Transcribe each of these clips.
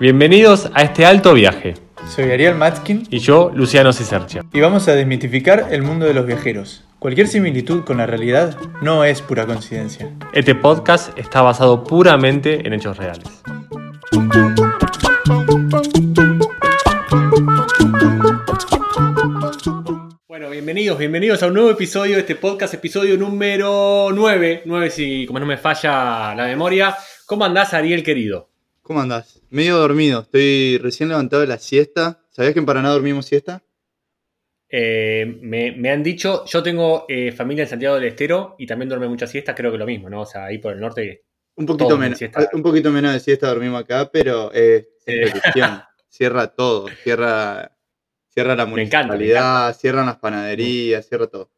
Bienvenidos a este alto viaje. Soy Ariel Matskin Y yo, Luciano Cisercia. y vamos a desmitificar el mundo de los viajeros. Cualquier similitud con la realidad no es pura coincidencia. Este podcast está basado puramente en hechos reales. Bienvenidos, bienvenidos a un nuevo episodio de este podcast, episodio número 9, 9 si como no me falla la memoria. ¿Cómo andás, Ariel querido? ¿Cómo andás? Medio dormido. Estoy recién levantado de la siesta. ¿Sabías que en Paraná dormimos siesta? Eh, me, me han dicho, yo tengo eh, familia en Santiago del Estero y también duerme mucha siesta, creo que lo mismo, ¿no? O sea, ahí por el norte. Un poquito, menos, siesta. un poquito menos de siesta dormimos acá, pero eh, Eh. Cierra todo. Cierra, cierra la Me encanta, me municipalidad, cierran las panaderías, cierra todo.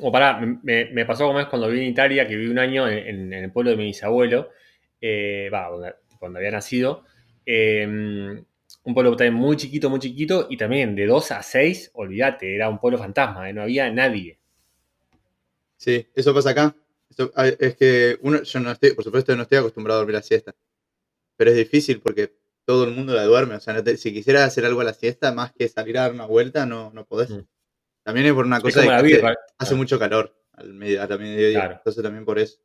O pará, me, pasó como es cuando viví en Italia, que viví un año en, el pueblo de mi bisabuelo, eh, va, donde, donde había nacido. eh, un pueblo también muy chiquito, muy chiquito, y también de 2 a 6, olvídate, era un pueblo fantasma, eh, no había nadie. Sí, eso pasa acá. Eso- ah, es que uno, yo no estoy, por supuesto, no estoy acostumbrado a dormir la siesta. Pero es difícil porque todo el mundo la duerme. O sea, no te- si quisieras hacer algo a la siesta, más que salir a dar una vuelta, no, no podés. Mm. También es por una cosa de que hace, birra. hace mucho calor al medio, a la mediodía. Claro. Entonces también por eso.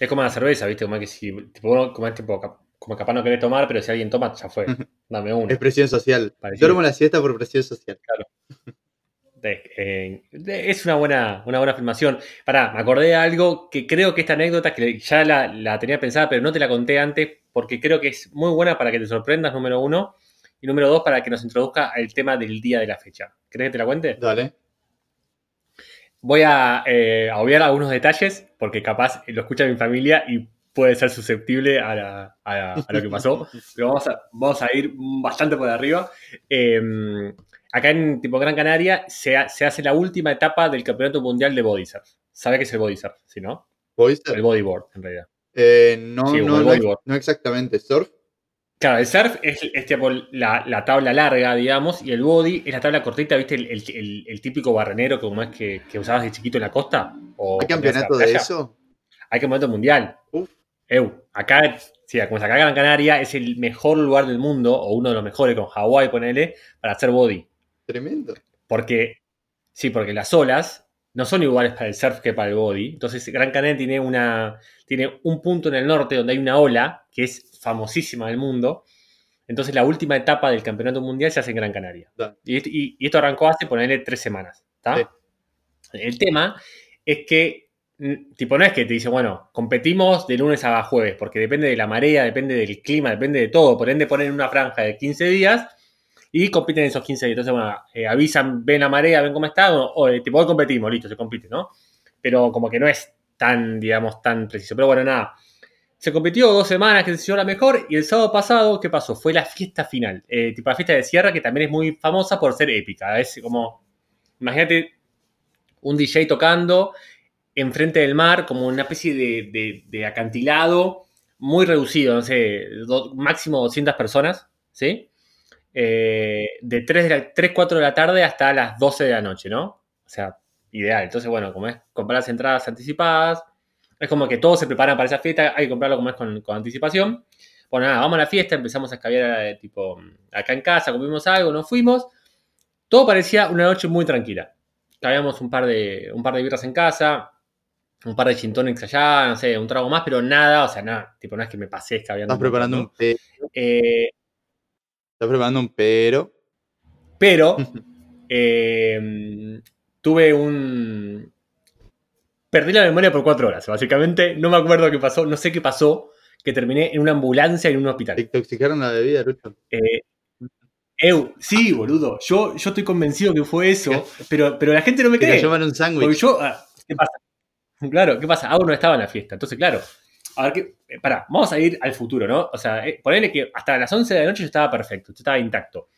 Es como la cerveza, ¿viste? Como que si, tipo, uno, como, es tipo, como capaz no querés tomar, pero si alguien toma, ya fue. Dame uno. Es presión social. Parecido. Duermo la siesta por presión social. De- eh, es una buena, una buena afirmación. Pará, me acordé de algo que creo que esta anécdota, que ya la, la tenía pensada, pero no te la conté antes, porque creo que es muy buena para que te sorprendas, número uno. Y número dos, para que nos introduzca al tema del día de la fecha. ¿Crees que te la cuente? Dale. Voy a, eh, a obviar algunos detalles, porque capaz lo escucha mi familia y puede ser susceptible a, la- a la- a lo que pasó. pero vamos a, vamos a ir bastante por arriba. Eh, acá en tipo Gran Canaria se, ha- se hace la última etapa del Campeonato Mundial de Body Surf. ¿Sabe qué es el Body Surf? ¿Sí, no? ¿Boyster? El bodyboard, en realidad. Eh, no, Sí, no, no, no exactamente. ¿Surf? Claro, el surf es, es tipo la, la tabla larga, digamos, y el body es la tabla cortita, ¿viste? El, el- el- el típico barrenero como es que, que usabas de chiquito en la costa. O ¿Hay campeonato de eso? Hay campeonato mundial. Uf. Eu, acá, sí, como es acá Gran Canaria, es el mejor lugar del mundo, o uno de los mejores con Hawái, ponele, para hacer body. Tremendo. Porque, sí, porque las olas no son iguales para el surf que para el body. Entonces, Gran Canaria tiene, una, tiene un punto en el norte donde hay una ola que es famosísima del mundo. Entonces, la última etapa del campeonato mundial se hace en Gran Canaria. Y, esto- y- y esto arrancó hace, ponerle tres semanas. El tema es que, tipo, no es que te dice, bueno, competimos de lunes a jueves, porque depende de la marea, depende del clima, depende de todo. Por ende, ponen una franja de 15 días y compiten esos 15 días. Entonces, bueno, eh, avisan, ven la marea, ven cómo está, o, eh, tipo, hoy competimos, listo, se compite, ¿no? Pero como que no es tan, digamos, tan preciso. Pero bueno, nada. Se compitió dos semanas, que se hizo la mejor, y el sábado pasado, ¿qué pasó? Fue la fiesta final. Eh, tipo la fiesta de Sierra, que también es muy famosa por ser épica. Es como, imagínate un DJ tocando enfrente del mar, como una especie de, acantilado muy reducido, no sé, máximo 200 personas, ¿sí? Eh, de 3, de la- 3, 4 de la tarde hasta las 12 de la noche, ¿no? O sea, ideal. Entonces, bueno, como es comprar las entradas anticipadas, es como que todos se preparan para esa fiesta, hay que comprarlo como es con, con anticipación. Bueno, nada, vamos a la fiesta, empezamos a escabiar eh, tipo acá en casa, comimos algo, nos fuimos. Todo parecía una noche muy tranquila. Habíamos un par de, un par de birras en casa, un par de gin tonics allá, no sé, un trago más, pero nada, o sea, nada, tipo, no es que me pasé escabeando. Estás preparando un pero. Eh, Preparando un pero. pero eh, tuve un... Perdí la memoria por cuatro horas, básicamente. No me acuerdo qué pasó, no sé qué pasó, que terminé en una ambulancia en un Te hospital. intoxicaron la bebida, Lucho. Eh, eu, sí, boludo, yo, yo estoy convencido que fue eso, pero, pero la gente no me Te cree. cayó mal un Porque sándwich. yo, ah, ¿qué pasa? Claro, ¿qué pasa? Aún no estaba en la fiesta. Entonces, claro, a ver, qué, eh, pará, vamos a ir al futuro, ¿no? O sea, eh, ponele que hasta las 11 de la noche yo estaba perfecto, yo estaba intacto.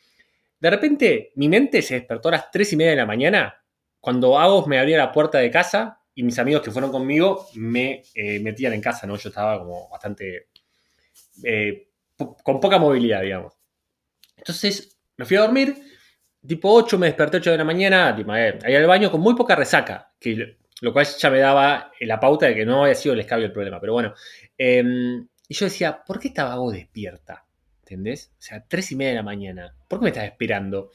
De repente, mi mente se despertó a las 3 y media de la mañana, cuando Agos me abría la puerta de casa y mis amigos que fueron conmigo me eh, metían en casa, ¿no? Yo estaba como bastante... eh, con poca movilidad, digamos. Entonces, me fui a dormir, tipo 8 me desperté 8 de la mañana, tipo, ahí al baño con muy poca resaca, que lo cual ya me daba la pauta de que no había sido el escabio el problema. Pero bueno, em, y yo decía, ¿por qué estaba vos despierta? ¿Entendés? O sea, 3 y media de la mañana. ¿Por qué me estás esperando?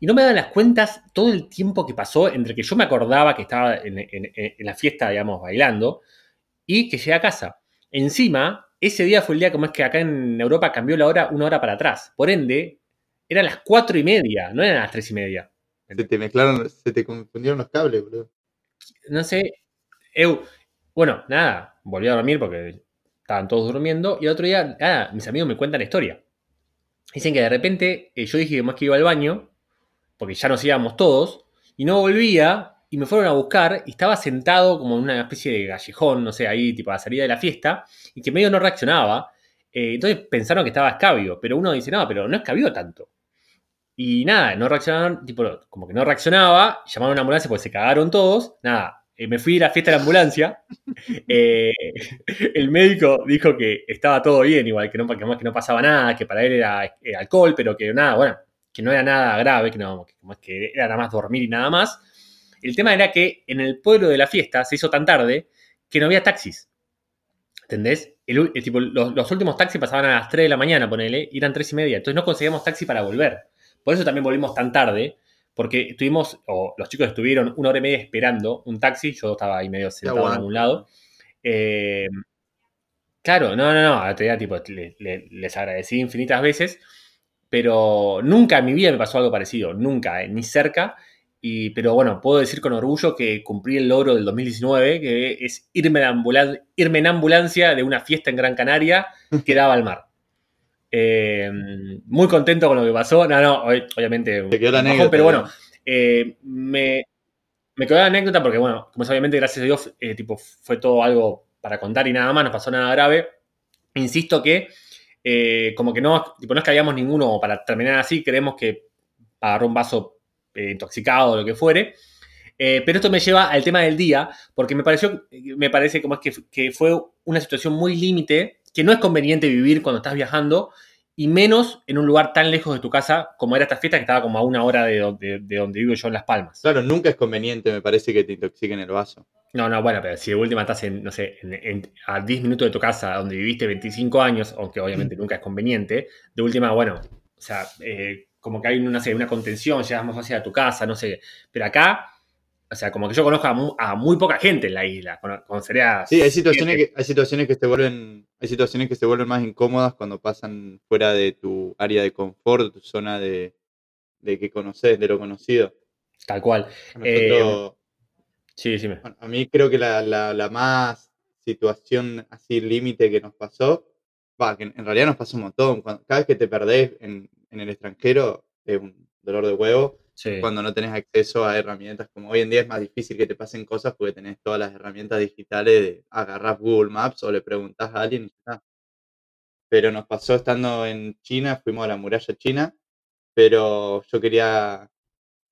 Y no me dan las cuentas todo el tiempo que pasó entre que yo me acordaba que estaba en, la fiesta, digamos, bailando, y que llegué a casa. Encima, ese día fue el día como es que acá en Europa cambió la hora una hora para atrás. Por ende, eran las cuatro y media, no eran las tres y media. Se te mezclaron, se te confundieron los cables, boludo. No sé. bueno, nada, volví a dormir porque estaban todos durmiendo. Y el otro día, nada, mis amigos me cuentan la historia. Dicen que de repente eh, yo dije que más que iba al baño, porque ya nos íbamos todos, y no volvía, y me fueron a buscar, y estaba sentado como en una especie de callejón, no sé, ahí, tipo a la salida de la fiesta, y que medio no reaccionaba. Eh, entonces pensaron que estaba escabio, pero uno dice, no, pero no escabió tanto. Y nada, no reaccionaron, tipo, como que no reaccionaba, llamaron a una ambulancia porque se cagaron todos. Nada, eh, me fui a la fiesta de la ambulancia. Eh, el médico dijo que estaba todo bien, igual que no, que no pasaba nada, que para él era, alcohol, pero que nada, bueno, que no era nada grave, que, no, que era nada más dormir y nada más. El tema era que en el pueblo de la fiesta se hizo tan tarde que no había taxis. ¿Entendés? El, tipo, los, últimos taxis pasaban a las 3 de la mañana, ponele, y eran 3 y media. Entonces no conseguíamos taxi para volver. Por eso también volvimos tan tarde, porque estuvimos, o los chicos estuvieron una hora y media esperando un taxi, yo estaba ahí medio sentado en algún lado. Eh, claro, no, no, no, te tipo, les agradecí infinitas veces, pero nunca en mi vida me pasó algo parecido, nunca, eh, ni cerca. Y, pero bueno, puedo decir con orgullo que cumplí el logro del 2019, que es irme irme en ambulancia de una fiesta en Gran Canaria que daba al mar. Eh, muy contento con lo que pasó. No, no, obviamente. Te quedó la anécdota. pero bueno, eh, me, me, quedó la anécdota porque, bueno, como es obviamente, gracias a Dios, eh, tipo, fue todo algo para contar y nada más, no pasó nada grave. Insisto que, como que no, tipo, no es que hayamos ninguno para terminar así, creemos que agarró un vaso intoxicado o lo que fuere. pero esto me lleva al tema del día, porque me pareció, me parece como es que, que fue una situación muy límite que no es conveniente vivir cuando estás viajando y menos en un lugar tan lejos de tu casa como era esta fiesta que estaba como a una hora de, donde, vivo yo en Las Palmas. Claro, nunca es conveniente, me parece, que te intoxiquen el vaso. No, no, bueno, pero si de última estás en, no sé, a 10 minutos de tu casa donde viviste 25 años, aunque obviamente nunca es conveniente, de última, bueno, o sea, eh, como que hay una, una contención, llegas más fácil a tu casa, no sé, pero acá o sea, como que yo conozco a muy, poca gente en la isla. Conocería. Sí, hay situaciones, que, hay situaciones que se vuelven. Hay situaciones que se vuelven más incómodas cuando pasan fuera de tu área de confort, tu zona de, de que conoces, de lo conocido. Tal cual. Eh, sí, sí. a mí creo que la, la, más situación así límite que nos pasó, va, que en realidad nos pasó un montón. cada vez que te perdés en, en el extranjero es un dolor de huevo cuando no tenés acceso a herramientas. Como hoy en día es más difícil que te pasen cosas porque tenés todas las herramientas digitales de agarrar Google Maps o le preguntas a alguien y está. Pero nos pasó estando en China, fuimos a la muralla china, pero yo quería,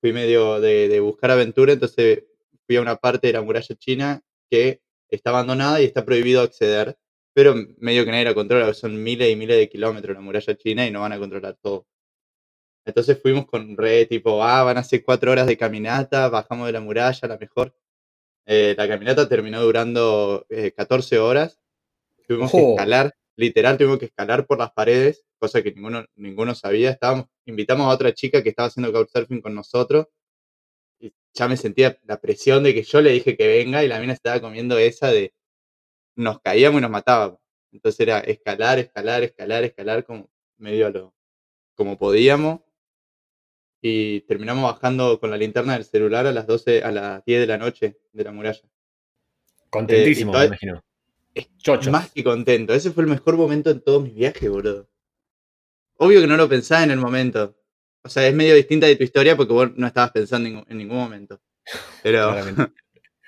fui medio de, buscar aventura, entonces fui a una parte de la muralla china que está abandonada y está prohibido acceder, pero medio que nadie la controla, son miles y miles de kilómetros la muralla china y no van a controlar todo. Entonces fuimos con re tipo, ah, van a ser cuatro horas de caminata, bajamos de la muralla, la mejor. Eh, la caminata terminó durando 14 eh, horas. Tuvimos que escalar, literal, tuvimos que escalar por las paredes, cosa que ninguno, ninguno sabía. Estábamos, invitamos a otra chica que estaba haciendo couchsurfing con nosotros. Y ya me sentía la presión de que yo le dije que venga y la mina estaba comiendo esa de nos caíamos y nos matábamos. Entonces era escalar, escalar, escalar, escalar como medio lo, como podíamos y terminamos bajando con la linterna del celular a las 12, a las 10 de la noche de la muralla. Contentísimo, eh, me imagino. Chocho. Más que contento. Ese fue el mejor momento en todos mis viajes, boludo. Obvio que no lo pensaba en el momento. O sea, es medio distinta de tu historia porque vos no estabas pensando en, ningún momento. Pero,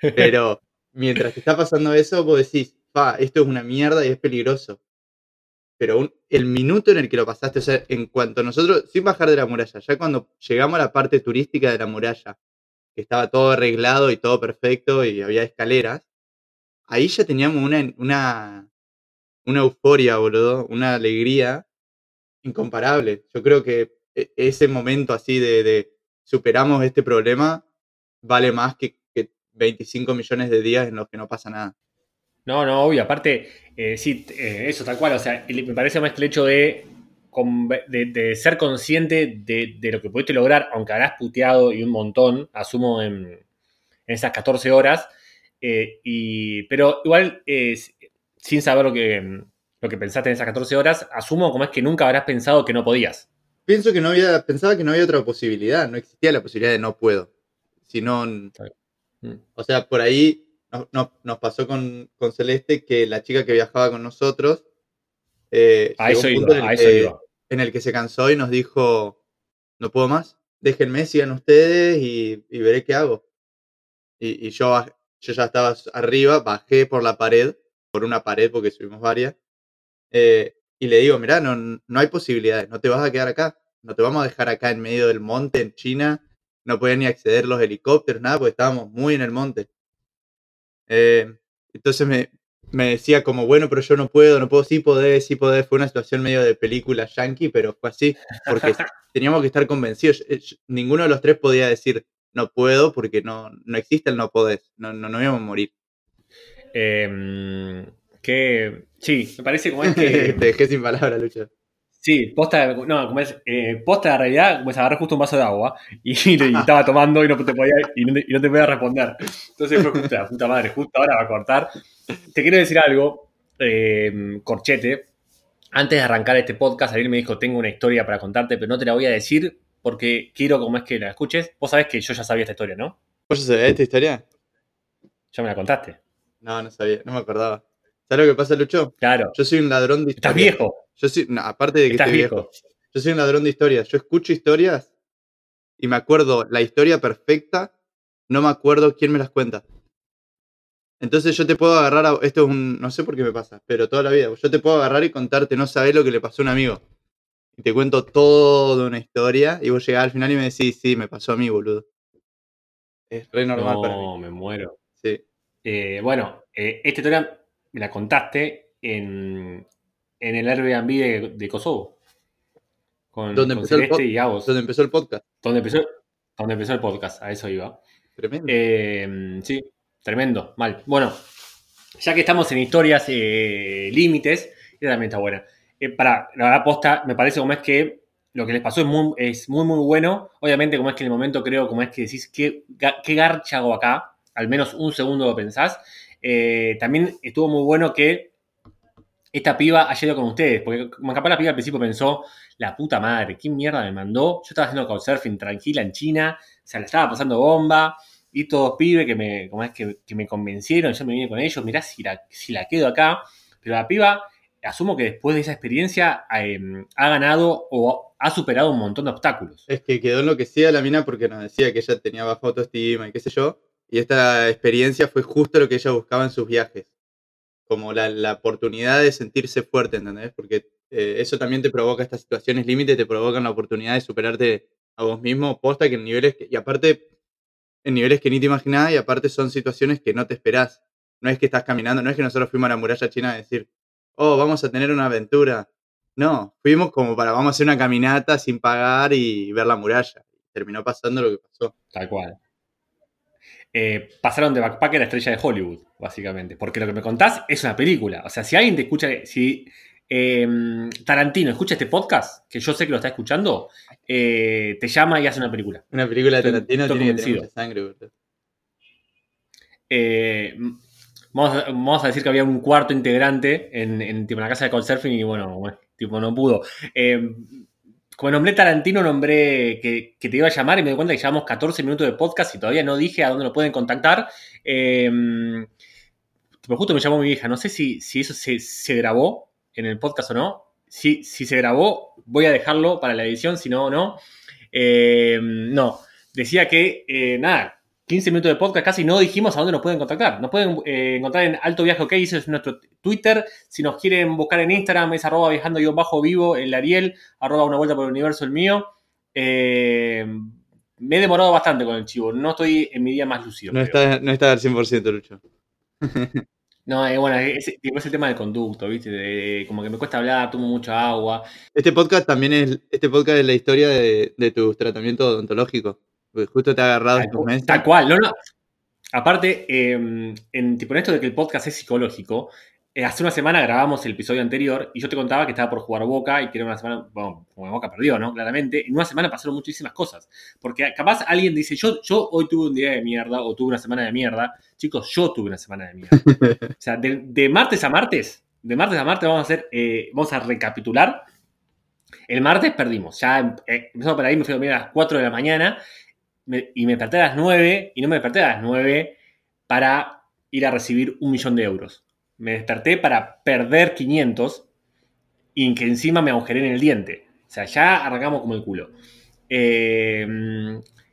pero mientras te está pasando eso, vos decís, pa, esto es una mierda y es peligroso pero el minuto en el que lo pasaste, o sea, en cuanto nosotros, sin bajar de la muralla, ya cuando llegamos a la parte turística de la muralla, que estaba todo arreglado y todo perfecto y había escaleras, ahí ya teníamos una, una, una euforia, boludo, una alegría incomparable. Yo creo que e, ese momento así de, superamos este problema, vale más que, que 25 millones de días en los que no pasa nada. No, no, obvio. Aparte, eh, sí, eh, eso tal cual. O sea, me parece más que el hecho de, de, de ser consciente de, de lo que pudiste lograr, aunque habrás puteado y un montón, asumo en, en esas 14 horas. eh, y, pero igual, sin saber lo que, lo que pensaste en esas 14 horas, asumo como es que nunca habrás pensado que no podías. Pienso que no había, pensaba que no había otra posibilidad, no existía la posibilidad de no puedo. Sino, Mm. o sea, por ahí nos, nos- nos pasó con, con Celeste que la chica que viajaba con nosotros eh, A llegó eso un iba, en el que- iba. en el que se cansó y nos dijo, no puedo más, déjenme, sigan ustedes y, y veré qué hago. Y, y yo, yo ya estaba arriba, bajé por la pared, por una pared porque subimos varias, eh, y le digo, mirá, no, no hay posibilidades, no te vas a quedar acá, no te vamos a dejar acá en medio del monte en China, no podían ni acceder los helicópteros, nada, porque estábamos muy en el monte. Eh, entonces me, me decía como, bueno, pero yo no puedo, no puedo, sí podés, sí podés. Fue una situación medio de película yankee, pero fue así, porque teníamos que estar convencidos. Eh, Ninguno de los tres podía decir, no puedo, porque no, no existe el no podés, no, no, no íbamos a morir. Eh, que, sí, me parece como es que... Te dejé sin palabras, Lucho. Sí, posta, no, como es, eh, posta de realidad, como es agarrar justo un vaso de agua y, y estaba tomando y no te podía, y no, te- y no te podía responder. Entonces fue justo, la puta madre, justo ahora va a cortar. Te quiero decir algo, eh, Corchete. Antes de arrancar este podcast, Ariel me dijo, tengo una historia para contarte, pero no te la voy a decir porque quiero como es que la escuches. Vos sabés que yo ya sabía esta historia, ¿no? ¿Vos ya sabías esta historia? Ya me la contaste. No, no sabía, no me acordaba. ¿Sabes lo que pasa, Lucho? Claro. Yo soy un ladrón de Estás historias. viejo. Yo soy, no, aparte de que estoy viejo. viejo. Yo soy un ladrón de historias. Yo escucho historias y me acuerdo la historia perfecta, no me acuerdo quién me las cuenta. Entonces yo te puedo agarrar a. Esto es un. No sé por qué me pasa, pero toda la vida. Yo te puedo agarrar y contarte, no sabés lo que le pasó a un amigo. Y te cuento toda una historia y vos llegás al final y me decís, sí, me pasó a mí, boludo. Es re normal para mí. No, me muero. Sí. Eh, bueno, eh, esta historia me la contaste en, en el Airbnb de, de Kosovo. Con, Donde con empezó el Celeste pod- y Agos. Donde empezó el podcast. Donde empezó, donde empezó el podcast, a eso iba. Tremendo. Eh, sí, tremendo, mal. Bueno, ya que estamos en historias eh, límites, esta también está buena. Eh, para, la verdad, posta, me parece como es que lo que les pasó es muy, es muy, muy bueno. Obviamente, como es que en el momento creo, como es que decís, ¿qué, qué garcha hago acá? Al menos un segundo lo pensás. Eh, también estuvo muy bueno que esta piba haya ido con ustedes, porque capaz la piba al principio pensó, la puta madre, ¿qué mierda me mandó? Yo estaba haciendo couchsurfing tranquila en China, o sea, la estaba pasando bomba, y todos pibes que me, como es que, que me convencieron, yo me vine con ellos, mirá si la, si la quedo acá, pero la piba, asumo que después de esa experiencia eh, ha ganado o ha superado un montón de obstáculos. Es que quedó enloquecida la mina porque nos decía que ella tenía baja autoestima y qué sé yo. Y esta experiencia fue justo lo que ella buscaba en sus viajes. Como la, la oportunidad de sentirse fuerte, ¿entendés? Porque eh, eso también te provoca estas situaciones límite, te provocan la oportunidad de superarte a vos mismo, posta que en niveles que, y aparte, en niveles que ni te imaginabas, y aparte son situaciones que no te esperás. No es que estás caminando, no es que nosotros fuimos a la muralla china a decir, oh, vamos a tener una aventura. No, fuimos como para vamos a hacer una caminata sin pagar y ver la muralla. Terminó pasando lo que pasó. Tal cual. Eh, pasaron de backpacker a estrella de Hollywood, básicamente. Porque lo que me contás es una película. O sea, si alguien te escucha, si eh, Tarantino escucha este podcast, que yo sé que lo está escuchando, eh, te llama y hace una película. Una película de Tarantino estoy tiene que tener convencido. mucha sangre, boludo. Eh, vamos, a, vamos a decir que había un cuarto integrante en, en, tipo, en la casa de Couchsurfing y bueno, bueno, tipo, no pudo. Como nombré Tarantino, nombré que, te iba a llamar y me di cuenta que llevamos 14 minutos de podcast y todavía no dije a dónde lo pueden contactar. Eh, justo me llamó mi vieja, no sé si, si eso se, se grabó en el podcast o no. Si, si se grabó, voy a dejarlo para la edición, si no, no. Eh, no, decía que, eh, nada, 15 minutos de podcast casi no dijimos a dónde nos pueden contactar. Nos pueden eh, encontrar en Alto Viaje OK, ese es nuestro Twitter. Si nos quieren buscar en Instagram, es arroba viajando yo bajo vivo, el Ariel, arroba una vuelta por el universo el mío. Eh, me he demorado bastante con el chivo, no estoy en mi día más lúcido. No creo. está, no está al 100%, Lucho. No, eh, bueno, es, es el tema del conducto, ¿viste? De- como que me cuesta hablar, tomo mucha agua. Este podcast también es, este podcast es la historia de, de tu tratamiento odontológico. Porque justo te ha agarrado Tal, estos meses. tal cual, no, no. Aparte, eh, en, tipo, en esto de que el podcast es psicológico, eh, hace una semana grabamos el episodio anterior y yo te contaba que estaba por jugar Boca y que era una semana, bueno, como Boca perdió, ¿no? Claramente, en una semana pasaron muchísimas cosas. Porque capaz alguien dice, yo, yo hoy tuve un día de mierda o tuve una semana de mierda. Chicos, yo tuve una semana de mierda. O sea, de, de martes a martes, de martes a martes vamos a hacer, eh, vamos a recapitular. El martes perdimos, ya em- eh, empezamos por ahí, me fui a dormir a las 4 de la mañana y me desperté a las 9 y no me desperté a las 9 para ir a recibir un millón de euros. Me desperté para perder 500 y que encima me agujeré en el diente. O sea, ya arrancamos como el culo. Eh,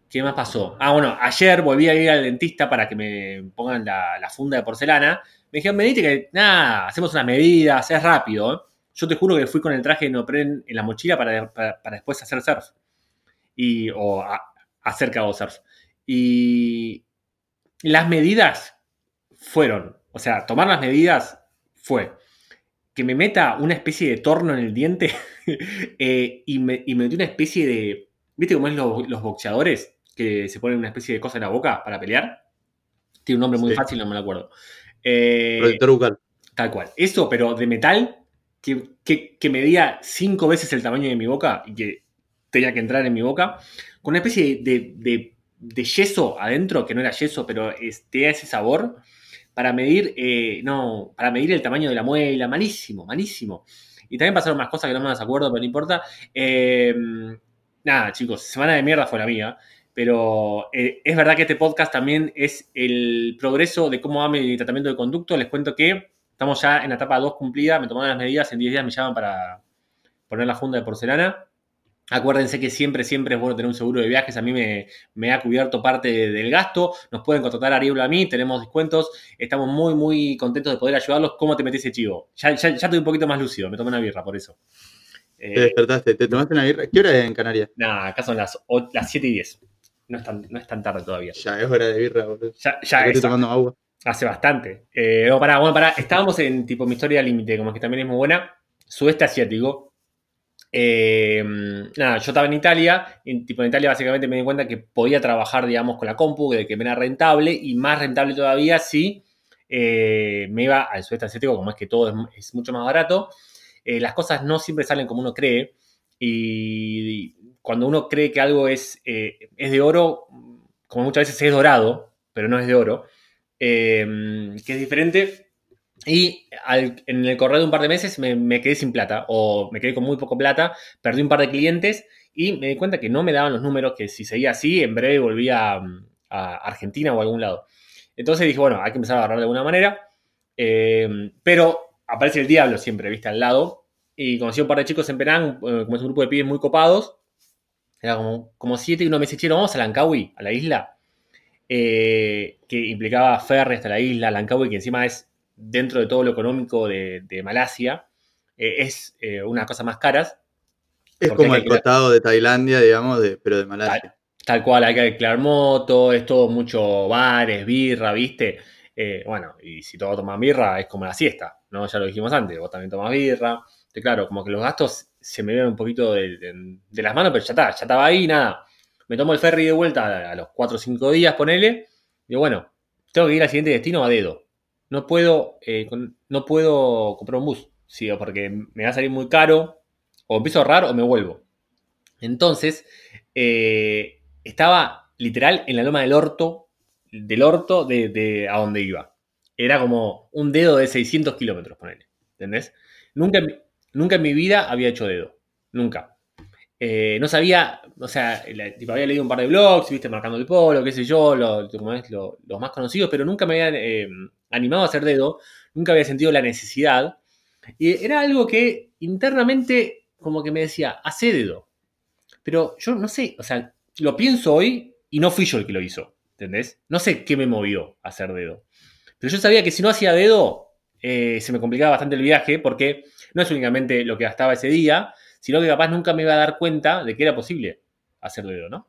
¿Qué más pasó? Ah, bueno, ayer volví a ir al dentista para que me pongan la, funda de porcelana. Me dijeron, venite que, nada, hacemos unas medidas, es rápido. ¿eh". Yo te juro que fui con el traje de neopren en la mochila para, para- para después hacer surf. Y, hacer cabo surf. Y las medidas fueron, o sea, tomar las medidas fue que me meta una especie de torno en el diente eh, y, me, y me metí una especie de, ¿viste cómo es los, los boxeadores? Que se ponen una especie de cosa en la boca para pelear. Tiene un nombre muy Sí. fácil, no me lo acuerdo. Eh, Protector bucal. Tal cual. Eso, pero de metal, que, que, que medía cinco veces el tamaño de mi boca y que tenía que entrar en mi boca, con una especie de, yeso adentro, que no era yeso, pero tenía ese sabor, para medir, eh, no, para medir el tamaño de la muela, malísimo, malísimo. Y también pasaron más cosas que no me las acuerdo, pero no importa. Eh, nada, chicos, semana de mierda fue la mía. Pero eh, es verdad que este podcast también es el progreso de cómo va mi tratamiento de conducto. Les cuento que estamos ya en la etapa 2 cumplida. Me tomaron las medidas. En 10 días me llaman para poner la funda de porcelana. Acuérdense que siempre, siempre es bueno tener un seguro de viajes. A mí me, me ha cubierto parte de- del gasto. Nos pueden contratar a Ariel o a mí. Tenemos descuentos. Estamos muy, muy contentos de poder ayudarlos. ¿Cómo te metí ese chivo? Ya, ya, ya estoy un poquito más lúcido. Me tomé una birra por eso. Te despertaste, te tomaste una birra. ¿Qué hora es en Canarias? nada, acá son las, las 7 y 10. No es tan, no es tan tarde todavía. Ya es hora de birra, boludo. Ya, ya estoy tomando agua. hace bastante. Eh, no, pará, bueno, pará. Estábamos en tipo mi historia límite, como que también es muy buena. Sudeste asiático. Eh, nada, yo estaba en Italia. En, tipo, en Italia básicamente me di cuenta que podía trabajar, digamos, con la compu, de que me era rentable y más rentable todavía si eh, me iba al sudeste asiático, como es que todo es, mucho más barato. Eh, las cosas no siempre salen como uno cree y cuando uno cree que algo es, es de oro, como muchas veces es dorado, pero no es de oro, que es diferente. Y en el correr de un par de meses me, quedé sin plata o me quedé con muy poco plata, perdí un par de clientes y me di cuenta que no me daban los números, que si seguía así, en breve volvía a, a Argentina o a algún lado. Entonces dije, bueno, hay que empezar a agarrar de alguna manera. Eh, pero aparece el diablo siempre, viste, al lado. Y conocí a un par de chicos en Penang, eh, como es un grupo de pibes muy copados. Era como, como siete y uno me dice, che, ¿no vamos a Langkawi, a la isla. Eh, que implicaba ferry hasta la isla, Langkawi, que encima es dentro de todo lo económico de, de Malasia. eh, es eh, una cosa más caras. Es como el cotado de Tailandia, digamos, de, pero de Malasia. Tal cual, hay que alquilar moto, es todo mucho bares, birra, ¿viste? Eh, bueno, y si todos toman birra, es como la siesta, ¿no? Ya lo dijimos antes, vos también tomás birra. Entonces, claro, como que los gastos se me dieron un poquito de, de- de las manos, pero ya está, ya estaba ahí, nada. Me tomo el ferry de vuelta a, a los 4 o 5 días, ponele. Digo, bueno, tengo que ir al siguiente destino a dedo. No puedo, eh, no puedo comprar un bus, sí, o porque me va a salir muy caro, o empiezo a ahorrar o me vuelvo. Entonces, eh, estaba literal en la loma del orto, del orto de, a donde iba. Era como un dedo de 600 kilómetros, ponele. ¿Entendés? Nunca, nunca en mi vida había hecho dedo. Nunca. Eh, no sabía, o sea, la- había leído un par de blogs, viste, marcando el polo, qué sé yo, lo- como es, lo- los más conocidos, pero nunca me habían animado a hacer dedo, nunca había sentido la necesidad. Y era algo que internamente como que me decía, hace dedo. Pero yo no sé, o sea, lo pienso hoy y no fui yo el que lo hizo, ¿entendés? No sé qué me movió a hacer dedo. Pero yo sabía que si no hacía dedo, eh, se me complicaba bastante el viaje porque no es únicamente lo que gastaba ese día, sino que capaz nunca me iba a dar cuenta de que era posible hacer dedo, ¿no?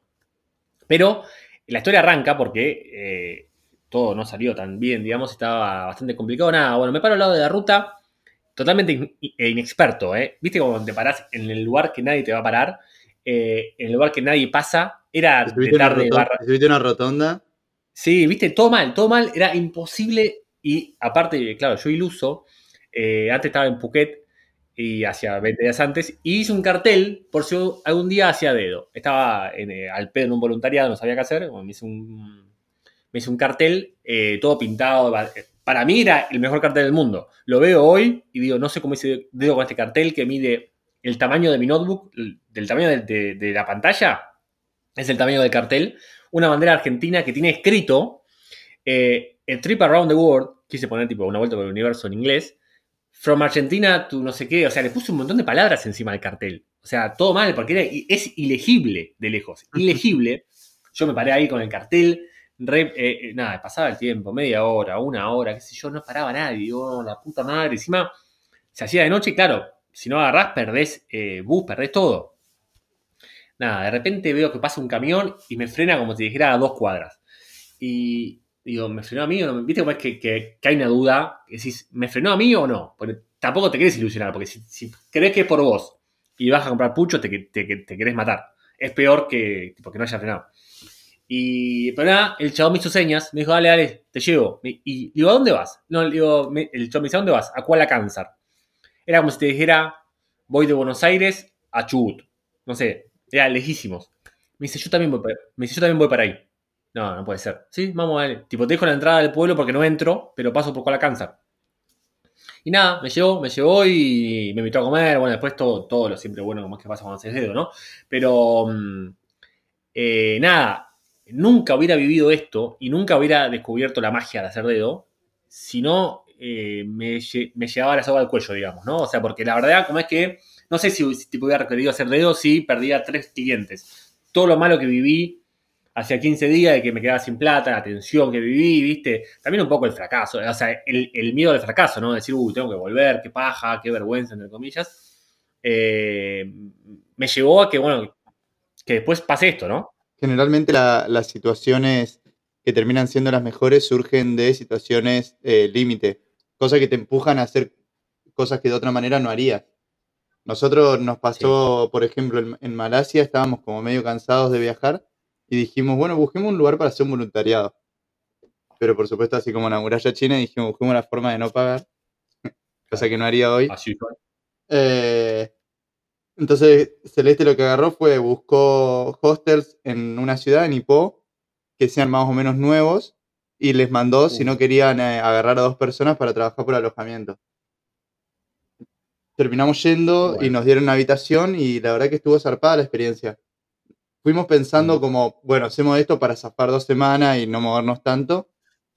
Pero la historia arranca porque eh, todo no salió tan bien, digamos, estaba bastante complicado. Nada, bueno, me paro al lado de la ruta, totalmente in- eh, inexperto, ¿eh? ¿Viste cuando te parás en el lugar que nadie te va a parar? eh, en el lugar que nadie pasa. Era de una tarde rotonda, barra. una rotonda. Sí, viste, todo mal, todo mal, era imposible. Y aparte, claro, yo iluso, eh, antes estaba en Phuket y hacia 20 días antes, y hice un cartel por si algún día hacía dedo. Estaba en, eh, al pedo en un voluntariado, no sabía qué hacer, me hice un, me hice un cartel eh, todo pintado. va- Para mí era el mejor cartel del mundo. Lo veo hoy y digo, no sé cómo hice dedo con este cartel que mide el tamaño de mi notebook, el- del tamaño de- la pantalla, es el tamaño del cartel una bandera argentina que tiene escrito eh, a trip around the world, quise poner tipo una vuelta por el universo en inglés, from Argentina to no sé qué, o sea, le puse un montón de palabras encima del cartel. O sea, todo mal, porque es ilegible de lejos, ilegible. Yo me paré ahí con el cartel, re- eh, eh, nada, pasaba el tiempo, media hora, una hora, qué sé yo, no paraba nadie, "Oh, la puta madre, encima se hacía de noche, claro, si no agarrás, perdés eh, bus, perdés todo. Nada, de repente veo que pasa un camión y me frena como si dijera a dos cuadras. Y digo, ¿me frenó a mí o no? ¿Viste cómo es que, que- que hay una duda? Que decís, ¿me frenó a mí o no? Porque tampoco te querés ilusionar, porque si, crees que es por vos y vas a comprar pucho, te, te, te querés matar. Es peor que, tipo, que no haya frenado. Y, pero nada, el chabón me hizo señas, me dijo, dale, dale, te llevo. Y digo, ¿a dónde vas? No, digo, el chabón me dice, ¿a dónde vas? A Kuala Cáncer. Era como si te dijera, voy de Buenos Aires a Chubut. No sé, era lejísimos. Me dice, yo también voy para, me dice, yo también voy para ahí. No, no puede ser. Sí, vamos ver. Tipo, te dejo la entrada del pueblo porque no entro, pero paso por Kuala Cáncer. Y nada, me llevó, me llevó y me invitó a comer. Bueno, después todo, todo lo siempre bueno, como es que pasa cuando haces dedo, ¿no? Pero mm, eh, nada, nunca hubiera vivido esto y nunca hubiera descubierto la magia de hacer dedo si no eh, me, me llevaba la soga al cuello, digamos, ¿no? O sea, porque la verdad, como es que, no sé si, si tipo, hubiera querido hacer dedo si perdía tres clientes. Todo lo malo que viví hacía 15 días de que me quedaba sin plata, la tensión que viví, ¿viste? También un poco el fracaso, o sea, el, el miedo al fracaso, ¿no? Decir, uy, tengo que volver, qué paja, qué vergüenza, entre comillas. Eh, me llevó a que, bueno, que después pase esto, ¿no? Generalmente la- las situaciones que terminan siendo las mejores surgen de situaciones eh, límite, cosas que te empujan a hacer cosas que de otra manera no harías. Nosotros nos pasó, por ejemplo, en, en Malasia estábamos como medio cansados de viajar y dijimos, bueno, busquemos un lugar para hacer un voluntariado. Pero por supuesto, así como en la muralla china, dijimos, busquemos una forma de no pagar, cosa que no haría hoy. Así. Eh, entonces, Celeste lo que agarró fue, buscó hostels en una ciudad, en Ipoh, que sean más o menos nuevos, y les mandó si no querían eh, agarrar a dos personas para trabajar por alojamiento. Terminamos yendo y nos dieron una habitación y la verdad que estuvo zarpada la experiencia. Fuimos pensando Mm. como, bueno, hacemos esto para zafar dos semanas y no movernos tanto,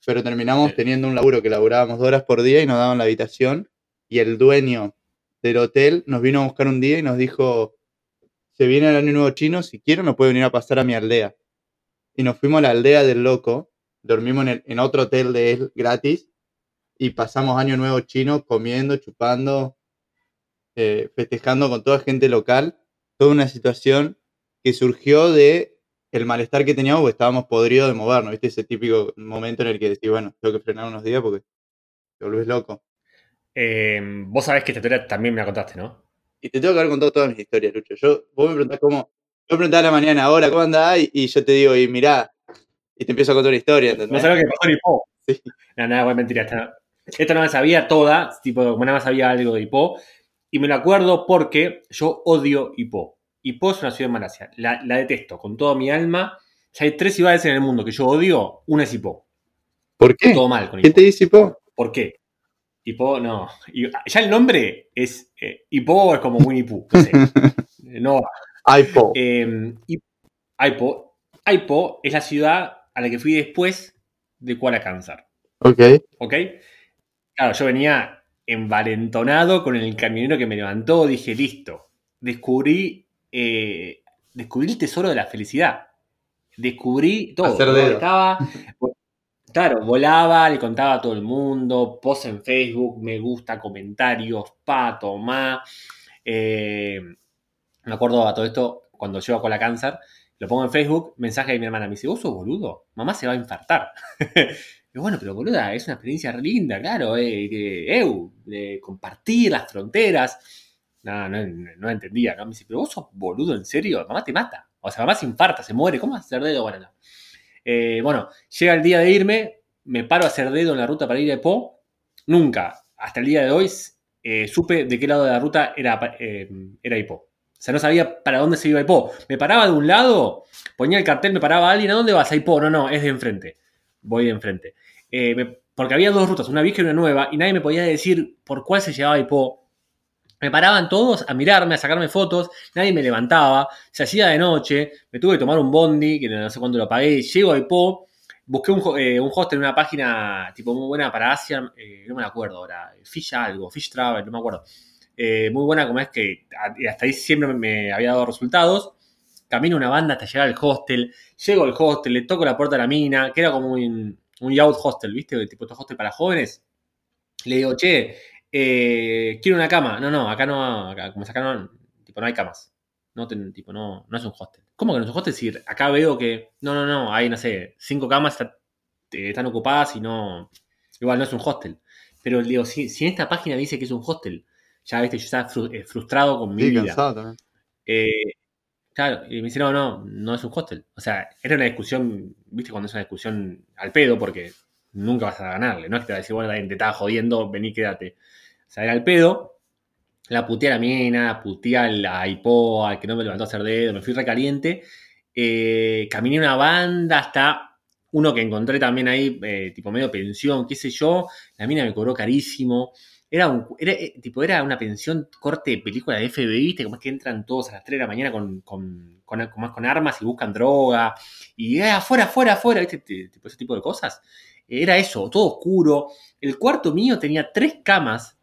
pero terminamos Sí. teniendo un laburo que laburábamos dos horas por día y nos daban la habitación y el dueño del hotel nos vino a buscar un día y nos dijo, se viene el año nuevo chino, si quieren nos puede venir a pasar a mi aldea. Y nos fuimos a la aldea del loco, dormimos en, el- en otro hotel de él gratis y pasamos año nuevo chino comiendo, chupando, eh, festejando con toda gente local. Toda una situación que surgió de el malestar que teníamos porque estábamos podridos de movernos, ¿viste? Ese típico momento en el que decís, bueno, tengo que frenar unos días porque te volvés loco. Eh, vos sabés que esta historia también me la contaste, ¿no? Y te tengo que haber contado todas mis historias, Lucho. Yo, vos me preguntás cómo. Yo me preguntás a la mañana, ahora, ¿cómo andás? Y, y yo te digo, y mirá, y te empiezo a contar una historia, No ¿entendés? sabés lo que pasó en Hipó. Sí. Nada, nada, bueno, mentira. Esta, esta no la sabía toda, tipo, como nada más sabía algo de Hipó. Y me lo acuerdo porque yo odio Hipó. Hipó es una ciudad en Malasia. La, la detesto con toda mi alma. Si hay tres ciudades en el mundo que yo odio, una es Hipó. ¿Por qué? Todo mal con ¿Quién Hipó. te disipó? ¿Por qué? Hipó, no. Ya el nombre es. Eh, es como Winnie Pooh. No sé. No va. Eh, Aipo es la ciudad a la que fui después de Kuala Kansar. ok. ¿Ok? Claro, yo venía envalentonado con el camionero que me levantó. Dije, listo. Descubrí, eh, descubrí el tesoro de la felicidad. Descubrí todo. Hacer dedo. Estaba, claro, volaba, le contaba a todo el mundo, post en Facebook, me gusta, comentarios, pa, tomá. Eh, me acuerdo a todo esto cuando llego con la cáncer, lo pongo en Facebook, mensaje de mi hermana, me dice, vos sos boludo, mamá se va a infartar. y bueno, pero boluda, es una experiencia linda, claro, eh, de, de compartir las fronteras. No, no, no entendía, ¿no? Me dice, pero vos sos boludo, ¿en serio? Mamá te mata. O sea, mamá se infarta, se muere. ¿Cómo hacer dedo? Bueno, no. Eh, bueno, llega el día de irme, me paro a hacer dedo en la ruta para ir a Po. Nunca, hasta el día de hoy, eh, supe de qué lado de la ruta era, eh, era Ipo. O sea, no sabía para dónde se iba Ipo. Me paraba de un lado, ponía el cartel, me paraba alguien, ¿a dónde vas? A Ipo. No, no, es de enfrente. Voy de enfrente. porque había dos rutas, una vieja y una nueva, y nadie me podía decir por cuál se llevaba Ipo. Me paraban todos a mirarme, a sacarme fotos, nadie me levantaba, se hacía de noche, me tuve que tomar un bondi, que no sé cuándo lo pagué, llego a Ipo, busqué un, eh, un hostel en una página tipo muy buena para Asia, eh, no me acuerdo ahora, Fish algo, Fish Travel, no me acuerdo. Eh, muy buena como es que hasta ahí siempre me había dado resultados. Camino una banda hasta llegar al hostel, llego al hostel, le toco la puerta a la mina, que era como un, un yacht hostel, ¿viste? Tipo estos hostel para jóvenes. Le digo, che, eh, quiero una cama. No, no, acá no, acá, como acá no, tipo, no hay camas. No, tipo, no, no es un hostel. ¿Cómo que no es un hostel? Si acá veo que, no, no, no, hay, no sé, cinco camas eh, están ocupadas y no, igual no es un hostel. Pero digo, si, si en esta página dice que es un hostel, ya viste, yo estaba eh, frustrado con mi sí, vida. Cansado también. claro, y me dice, no, no, no es un hostel. O sea, era una discusión, viste, cuando es una discusión al pedo, porque nunca vas a ganarle. No es que te va a decir, bueno, te estaba jodiendo, vení, quédate. O sea, era el pedo. La puteé a la mina, puteé a la hipo, al que no me levantó a hacer dedo, me fui recaliente. Eh, caminé una banda hasta uno que encontré también ahí, eh, tipo medio pensión, qué sé yo. La mina me cobró carísimo. Era, un, eh, tipo, era una pensión corte de película de FBI, ¿viste? Como es que entran todos a las 3 de la mañana con, con, con, con armas y buscan droga. Y eh, afuera, afuera, afuera, ¿viste? Tipo, ese tipo de cosas. Era eso, todo oscuro. El cuarto mío tenía tres camas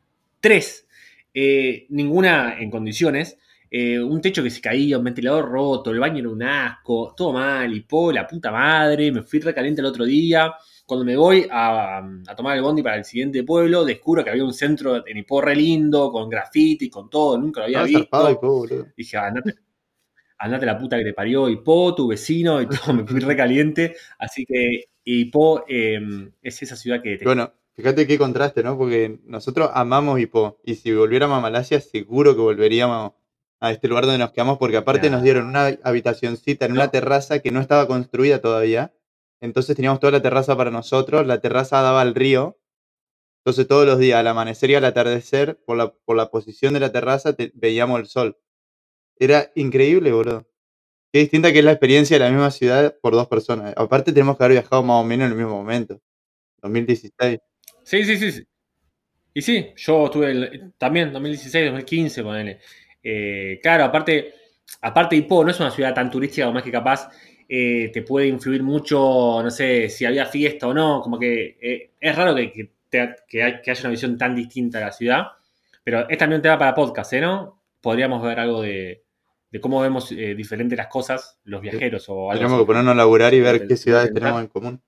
Tres, eh, ninguna en condiciones. Eh, un techo que se caía, un ventilador roto, el baño era un asco, todo mal, y po, la puta madre, me fui recaliente el otro día. Cuando me voy a, tomar el bondi para el siguiente pueblo, descubro que había un centro en Hipó re lindo, con graffiti, con todo, nunca lo había ah, visto. Dije, andate, andate, la puta que te parió Hipó, tu vecino, y todo, me fui recaliente. Así que Hipó em, es esa ciudad que... Te... Bueno, Fíjate qué contraste, ¿no? Porque nosotros amamos Hipó. Y si volviéramos a Malasia, seguro que volveríamos a este lugar donde nos quedamos, porque aparte nos dieron una habitacioncita en una terraza que no estaba construida todavía. Entonces teníamos toda la terraza para nosotros, la terraza daba al río. Entonces todos los días, al amanecer y al atardecer, por la, por la posición de la terraza, veíamos el sol. Era increíble, boludo. Qué distinta que es la experiencia de la misma ciudad por dos personas. Aparte tenemos que haber viajado más o menos en el mismo momento. 2016. Sí, sí, sí. Y sí, yo estuve también 2016, 2015, ponele. Eh, claro, aparte, aparte Hipó no es una ciudad tan turística como es que capaz eh, te puede influir mucho, no sé, si había fiesta o no, como que eh, es raro que, que, haya una visión tan distinta de la ciudad, pero es también un tema para podcast, ¿eh? ¿no? Podríamos ver algo de, cómo vemos diferentes las cosas, los viajeros o algo. Tenemos que ponernos a laburar y ver qué ciudades tenemos en común.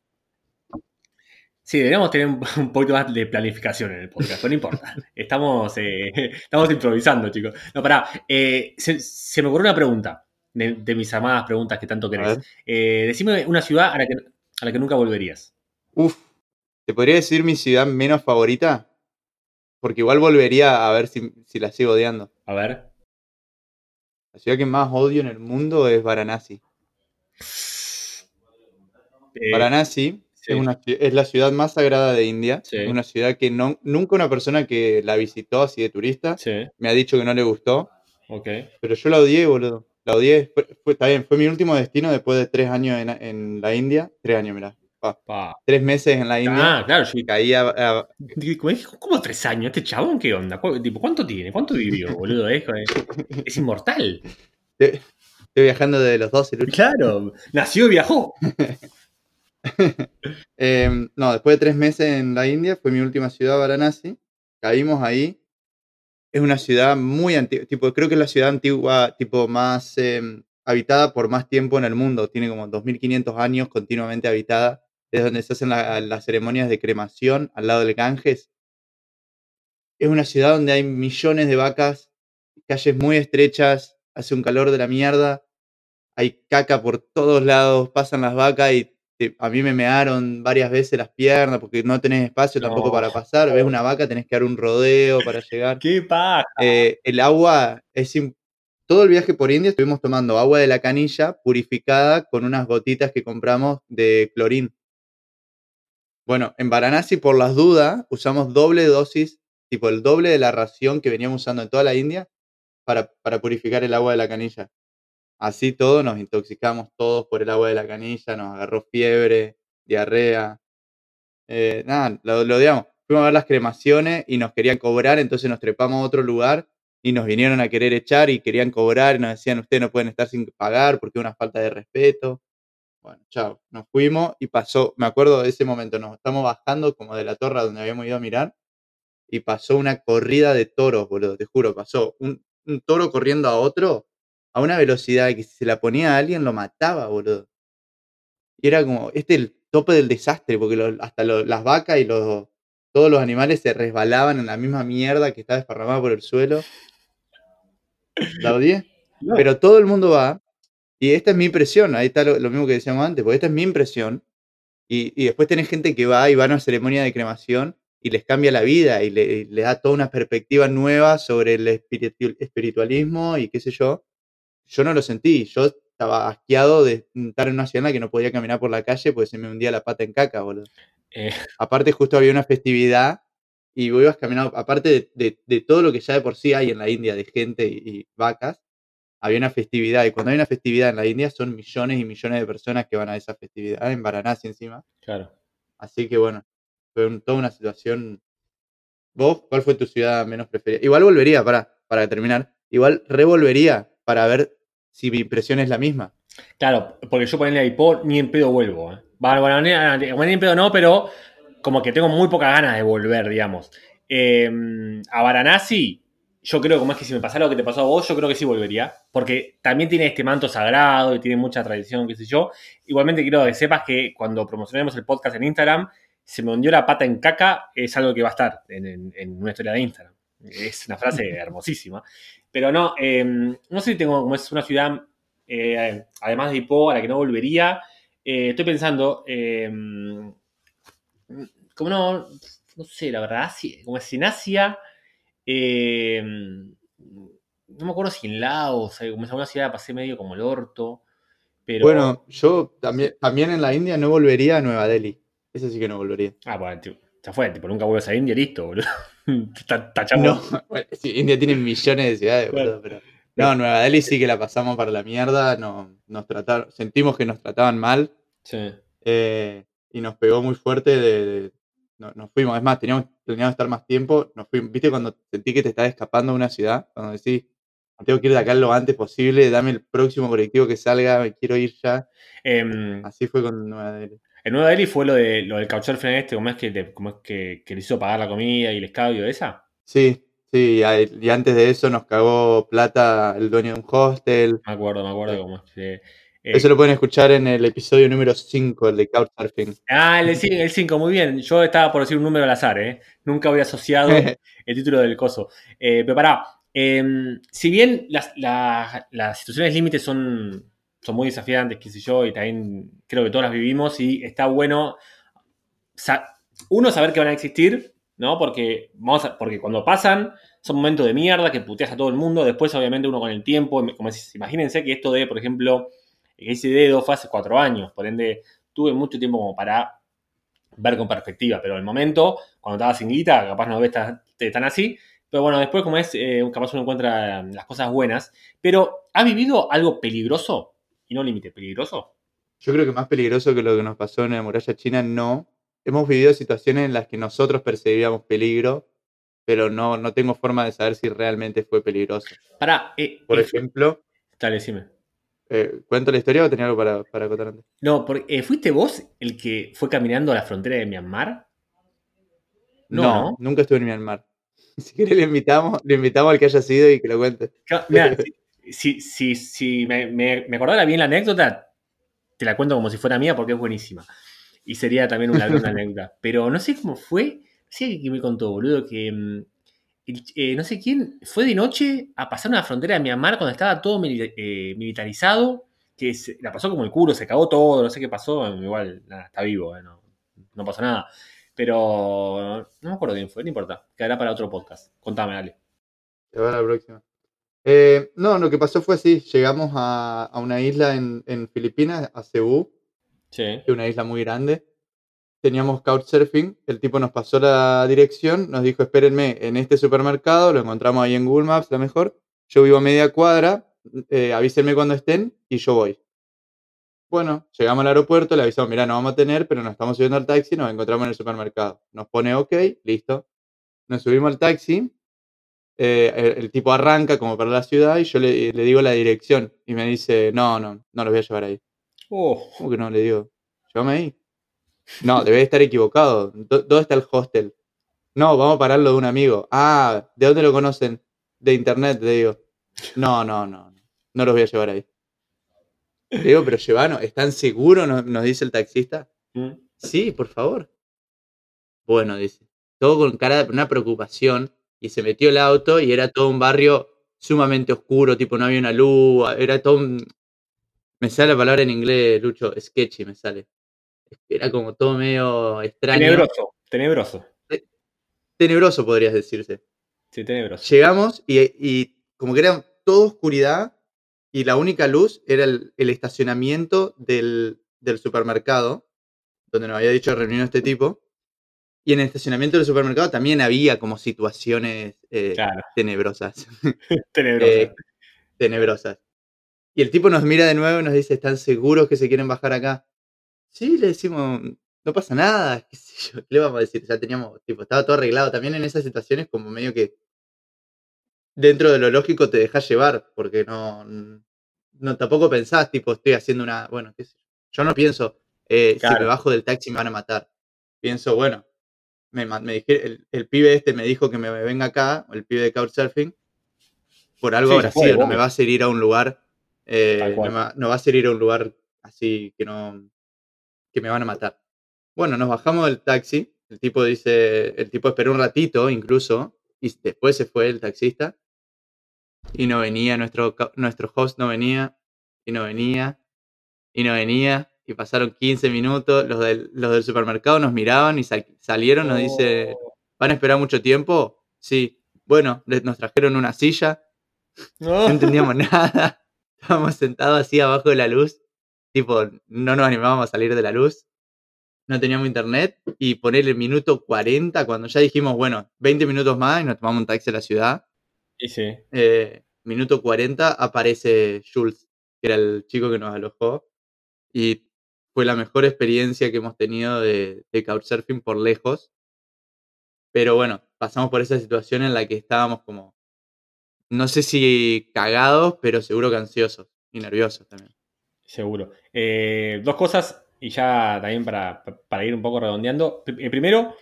Sí, deberíamos tener un, poquito más de planificación en el podcast, pero no importa. Estamos, eh, estamos improvisando, chicos. No, pará. Eh, se, me ocurrió una pregunta de, mis amadas preguntas que tanto querés. Eh, decime una ciudad a la, que, nunca volverías. Uf, ¿te podría decir mi ciudad menos favorita? Porque igual volvería a ver si, si la sigo odiando. A ver. La ciudad que más odio en el mundo es Varanasi. Varanasi es, la ciudad más sagrada de India. Es una ciudad que no, nunca una persona que la visitó así de turista me ha dicho que no le gustó. Pero yo la odié, boludo. La odié. Fue, está bien, fue mi último destino después de tres años en, la India. Tres años, mirá. Tres meses en la India. Ah, claro, sí. Caía. ¿Cómo tres años? ¿Este chabón qué onda? ¿Cuánto tiene? ¿Cuánto vivió, boludo? Es, es inmortal. Estoy viajando desde los 12. Claro, nació y viajó. Em, no, después de tres meses en la India, fue mi última ciudad, Varanasi. Caímos ahí. Es una ciudad muy antigua, tipo, creo que es la ciudad antigua, tipo, más em, habitada por más tiempo en el mundo. Tiene como 2500 años continuamente habitada. Es donde se hacen las ceremonias de cremación al lado del Ganges. Es una ciudad donde hay millones de vacas, calles muy estrechas, hace un calor de la mierda, hay caca por todos lados, pasan las vacas y te- a mí me mearon varias veces las piernas porque no tenés espacio tampoco No. para pasar. Ves una vaca, tenés que dar un rodeo para llegar. ¡Qué paja! Eh, el agua es... Todo el viaje por India estuvimos tomando agua de la canilla purificada con unas gotitas que compramos de clorín. Bueno, en Varanasi, por las dudas, usamos doble dosis, tipo el doble de la ración que veníamos usando en toda la India para, purificar el agua de la canilla. Así todo, nos intoxicamos todos por el agua de la canilla, nos agarró fiebre, diarrea. Eh, nada, lo, lo odiamos. Fuimos a ver las cremaciones y nos querían cobrar, entonces nos trepamos a otro lugar y nos vinieron a querer echar y querían cobrar y nos decían, ustedes no pueden estar sin pagar porque es una falta de respeto. Bueno, chao, nos fuimos y pasó, me acuerdo de ese momento, nos estamos bajando como de la torre donde habíamos ido a mirar y pasó una corrida de toros, boludo, te juro, pasó un, un toro corriendo a otro a una velocidad que si se la ponía a alguien lo mataba, boludo. Y era como, este es el tope del desastre, porque lo- hasta lo- las vacas y los, todos los animales se resbalaban en la misma mierda que estaba desparramada por el suelo. La odié. Pero todo el mundo va, y esta es mi impresión, ahí está lo, lo mismo que decíamos antes, porque esta es mi impresión, y, y después tenés gente que va y va a una ceremonia de cremación y les cambia la vida y le, y le da toda una perspectiva nueva sobre el espiritu- espiritualismo y qué sé yo. Yo no lo sentí, yo estaba asqueado de estar en una ciudad en la que no podía caminar por la calle porque se me hundía la pata en caca, boludo. Eh, Aparte justo había una festividad y vos ibas caminando, aparte de, de- de todo lo que ya de por sí hay en la India de gente y, y vacas, había una festividad y cuando hay una festividad en la India son millones y millones de personas que van a esa festividad, en Varanasi encima. claro. Así que bueno, fue un- toda una situación. ¿Vos cuál fue tu ciudad menos preferida? Igual volvería, para, para terminar, igual revolvería para ver si mi impresión es la misma. Claro, porque yo ponerle a Ipo ni en pedo vuelvo. ¿eh? Bueno, ni, ni en pedo no, pero como que tengo muy pocas ganas de volver, digamos. Eh, a Varanasi, yo creo, como es que si me pasara lo que te pasó a vos, yo creo que sí volvería. Porque también tiene este manto sagrado y tiene mucha tradición, qué sé yo. Igualmente quiero que sepas que cuando promocionemos el podcast en Instagram, se me hundió la pata en caca, es algo que va a estar en, en- en una historia de Instagram. Es una frase hermosísima. Pero no, eh, no sé si tengo como es una ciudad, eh, además de Hipó, a la que no volvería. Eh, estoy pensando, eh, como no, no sé, la verdad, como es en Asia, eh, no me acuerdo si en Laos, eh, como es una ciudad pasé medio como el orto, pero... Bueno, yo también, también en la India no volvería a Nueva Delhi. Eso sí que no volvería. Ah, bueno, tío, ya fue, tipo, nunca vuelves a India, listo, boludo. Ta- Tachamos. No, bueno, sí, India tiene millones de ciudades, boludo, pero. No, Nueva Delhi sí que la pasamos para la mierda. No, nos trataron, sentimos que nos trataban mal. Sí. eh, y nos pegó muy fuerte de, de- no- nos fuimos, es más, teníamos planeado estar más tiempo, nos fuimos, viste cuando sentí que te estás escapando de una ciudad, cuando decís, "Me tengo que ir de acá lo antes posible, dame el próximo colectivo que salga, me quiero ir ya, Em, así fue con Nueva Delhi. en Nueva Delhi fue lo, de, lo del couchsurfing este, como es que, le- como es que, que le hizo pagar la comida y el escabio, esa. Sí, sí, y, antes de eso nos cagó plata el dueño de un hostel, Me acuerdo, me acuerdo Sí. cómo es que... eh, eso lo pueden escuchar en el episodio número 5, el de Couchsurfing. Ah, el 5, el cinco, muy bien. Yo estaba por decir un número al azar, ¿eh? Nunca había asociado el título del coso. Eh, pero pará, em, si bien las, la- las situaciones límites son, son muy desafiantes, qué sé yo, y también creo que todas las vivimos, y está bueno, sa- uno, saber que van a existir, ¿no? Porque, vamos a- porque cuando pasan, son momentos de mierda que puteas a todo el mundo, después obviamente uno con el tiempo, como decís, imagínense que esto de, por ejemplo, ese dedo fue hace cuatro años, por ende, tuve mucho tiempo como para ver con perspectiva, pero en el momento, cuando estaba sin guita, capaz no ves tan, tan así, pero bueno, después como es, eh, capaz uno encuentra las cosas buenas, pero ¿ha vivido algo peligroso? Y no límite, peligroso. Yo creo que más peligroso que lo que nos pasó en la muralla china, no. Hemos vivido situaciones en las que nosotros percibíamos peligro, pero no, no tengo forma de saber si realmente fue peligroso. Para, eh, Por eh, ejemplo, dale, decime. Eh, ¿cuento la historia o tenía algo para, para contar antes? No, porque, eh, ¿fuiste vos el que fue caminando a la frontera de Myanmar? No, nunca estuve en Myanmar. Si querés le invitamos, le invitamos al que haya sido y que lo cuente. Mirá, si, si, si me, me, me acordara bien la anécdota, te la cuento como si fuera mía porque es buenísima. Y sería también una, una anécdota. Pero no sé cómo fue. Sé qué me contó, boludo, que mm, eh, no sé quién fue de noche a pasar una frontera de Myanmar cuando estaba todo mili- eh, militarizado que se- la pasó como el culo, se cagó todo, no sé qué pasó, igual nada, está vivo, eh, no, no pasó nada. Pero no me acuerdo quién fue, no importa, quedará para otro podcast. Contame, dale. Va a la próxima. No, lo que pasó fue así. Llegamos a, a una isla en, en Filipinas, a Cebú, Sí. que es una isla muy grande. Teníamos couchsurfing, el tipo nos pasó la dirección, nos dijo, espérenme en este supermercado, lo encontramos ahí en Google Maps, la mejor. Yo vivo a media cuadra, eh, avísenme cuando estén y yo voy. Bueno, llegamos al aeropuerto, le avisamos, mira, no vamos a tener, pero nos estamos subiendo al taxi, nos encontramos en el supermercado. Nos pone ok, listo. Nos subimos al taxi, eh, el, el tipo arranca como para la ciudad y yo le, le digo la dirección y me dice, no, no, no los voy a llevar ahí. Oh, ¿Cómo que no? Le digo, llévame ahí. No, debe estar equivocado. ¿Dó- ¿Dónde está el hostel? No, vamos a pararlo de un amigo. Ah, ¿de dónde lo conocen? De internet, le digo. No, no, no, no, no los voy a llevar ahí. Le digo, pero llevanos, ¿están seguros? Nos, nos dice el taxista. mm, Sí, por favor. Bueno, dice. Todo con cara de una preocupación. Y se metió el auto y era todo un barrio sumamente oscuro, tipo no había una luz, era todo un... Me sale la palabra en inglés, Lucho, sketchy me sale. Era como todo medio extraño. tenebroso, tenebroso. Tenebroso podrías decirse. Sí, tenebroso. Llegamos y, y como que era toda oscuridad y la única luz era el, el estacionamiento del, del supermercado, donde nos había dicho reunión este tipo. Y en el estacionamiento del supermercado también había como situaciones eh, Claro, tenebrosas. tenebroso. Eh, tenebrosas. Y el tipo nos mira de nuevo y nos dice, ¿están seguros que se quieren bajar acá? Sí, le decimos, no pasa nada, qué sé yo, ¿qué le vamos a decir? Ya teníamos, tipo, estaba todo arreglado. También en esas situaciones como medio que dentro de lo lógico te dejas llevar, porque no, no tampoco pensás, tipo, estoy haciendo una, bueno, qué sé yo. Yo no pienso, eh, si me bajo del taxi me van a matar. Pienso, bueno, me, me dije, el, el pibe este me dijo que me venga acá, el pibe de Couchsurfing, por algo Sí, no me va a hacer ir a un lugar, eh, no, va, no va a hacer ir a un lugar así que no, que me van a matar. Bueno, nos bajamos del taxi, el tipo dice, el tipo esperó un ratito incluso, y después se fue el taxista, y no venía, nuestro, nuestro host no venía, y no venía, y no venía, y pasaron 15 minutos, los del, los del supermercado nos miraban y sal- salieron, nos dice. ¿van a esperar mucho tiempo? Sí. Bueno, les- nos trajeron una silla, no entendíamos nada, estábamos sentados así abajo de la luz, tipo, no nos animábamos a salir de la luz, no teníamos internet, y ponerle minuto 40, cuando ya dijimos, bueno, 20 minutos más y nos tomamos un taxi a la ciudad, Y sí. eh, minuto 40 aparece Jules, que era el chico que nos alojó. Y fue la mejor experiencia que hemos tenido de, de Couchsurfing por lejos. Pero bueno, pasamos por esa situación en la que estábamos como, no sé si cagados, pero seguro que ansiosos y nerviosos también. Seguro. Eh, dos cosas, y ya también para, para ir un poco redondeando. Eh, Primero,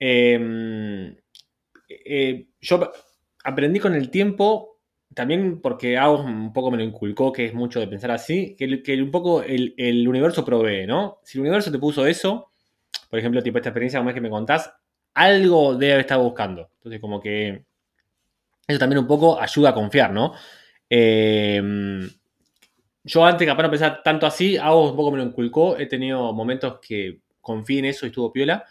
eh, eh, yo aprendí con el tiempo, también porque Agos un poco me lo inculcó, que es mucho de pensar así, que un poco el, el universo provee, ¿no? Si el universo te puso eso, por ejemplo, tipo esta experiencia como es que me contás, algo debe estar buscando. Entonces, como que eso también un poco ayuda a confiar, ¿no? Eh, yo antes capaz no pensar tanto así, hago un poco me lo inculcó, he tenido momentos que confié en eso y estuvo piola.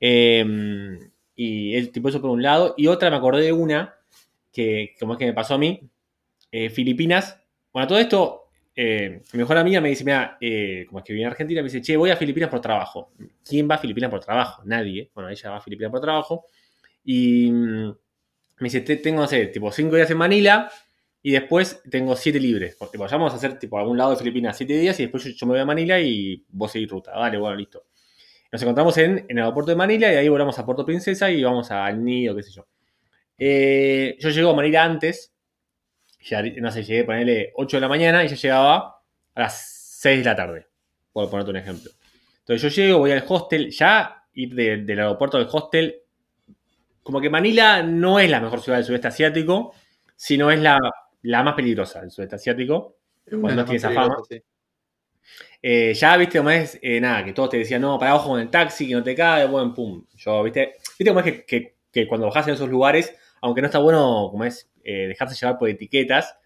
Eh, y el tipo eso por un lado. Y otra me acordé de una que como es que me pasó a mí, eh, Filipinas. Bueno, todo esto, eh, mi mejor amiga me dice, mira, eh, como es que viene a Argentina, me dice, che, voy a Filipinas por trabajo. ¿Quién va a Filipinas por trabajo? Nadie. Bueno, ella va a Filipinas por trabajo. Y mm, me dice, "Te- tengo, no tipo cinco días en Manila y después tengo siete libres. Porque vamos a hacer tipo algún lado de Filipinas siete días y después yo, me voy a Manila y vos seguís ruta. Vale, bueno, listo. Nos encontramos en, en el aeropuerto de Manila y ahí volamos a Puerto Princesa y vamos al nido, qué sé yo. Eh, yo llego a Manila antes, ya, no sé, llegué a ponerle 8 de la mañana y ya llegaba a las 6 de la tarde, por ponerte un ejemplo. Entonces yo llego, voy al hostel, ya ir de- del aeropuerto al hostel, como que Manila no es la mejor ciudad del sudeste asiático, sino es la, la más peligrosa del sudeste asiático. Cuando tiene esa fama. sí. Eh, ya, viste, como es, eh, nada, que todos te decían, no, para abajo con el taxi, que no te cae, bueno, pum. Yo, viste, viste como es que, que- que cuando bajás en esos lugares, aunque no está bueno, como es, eh, dejarse llevar por etiquetas,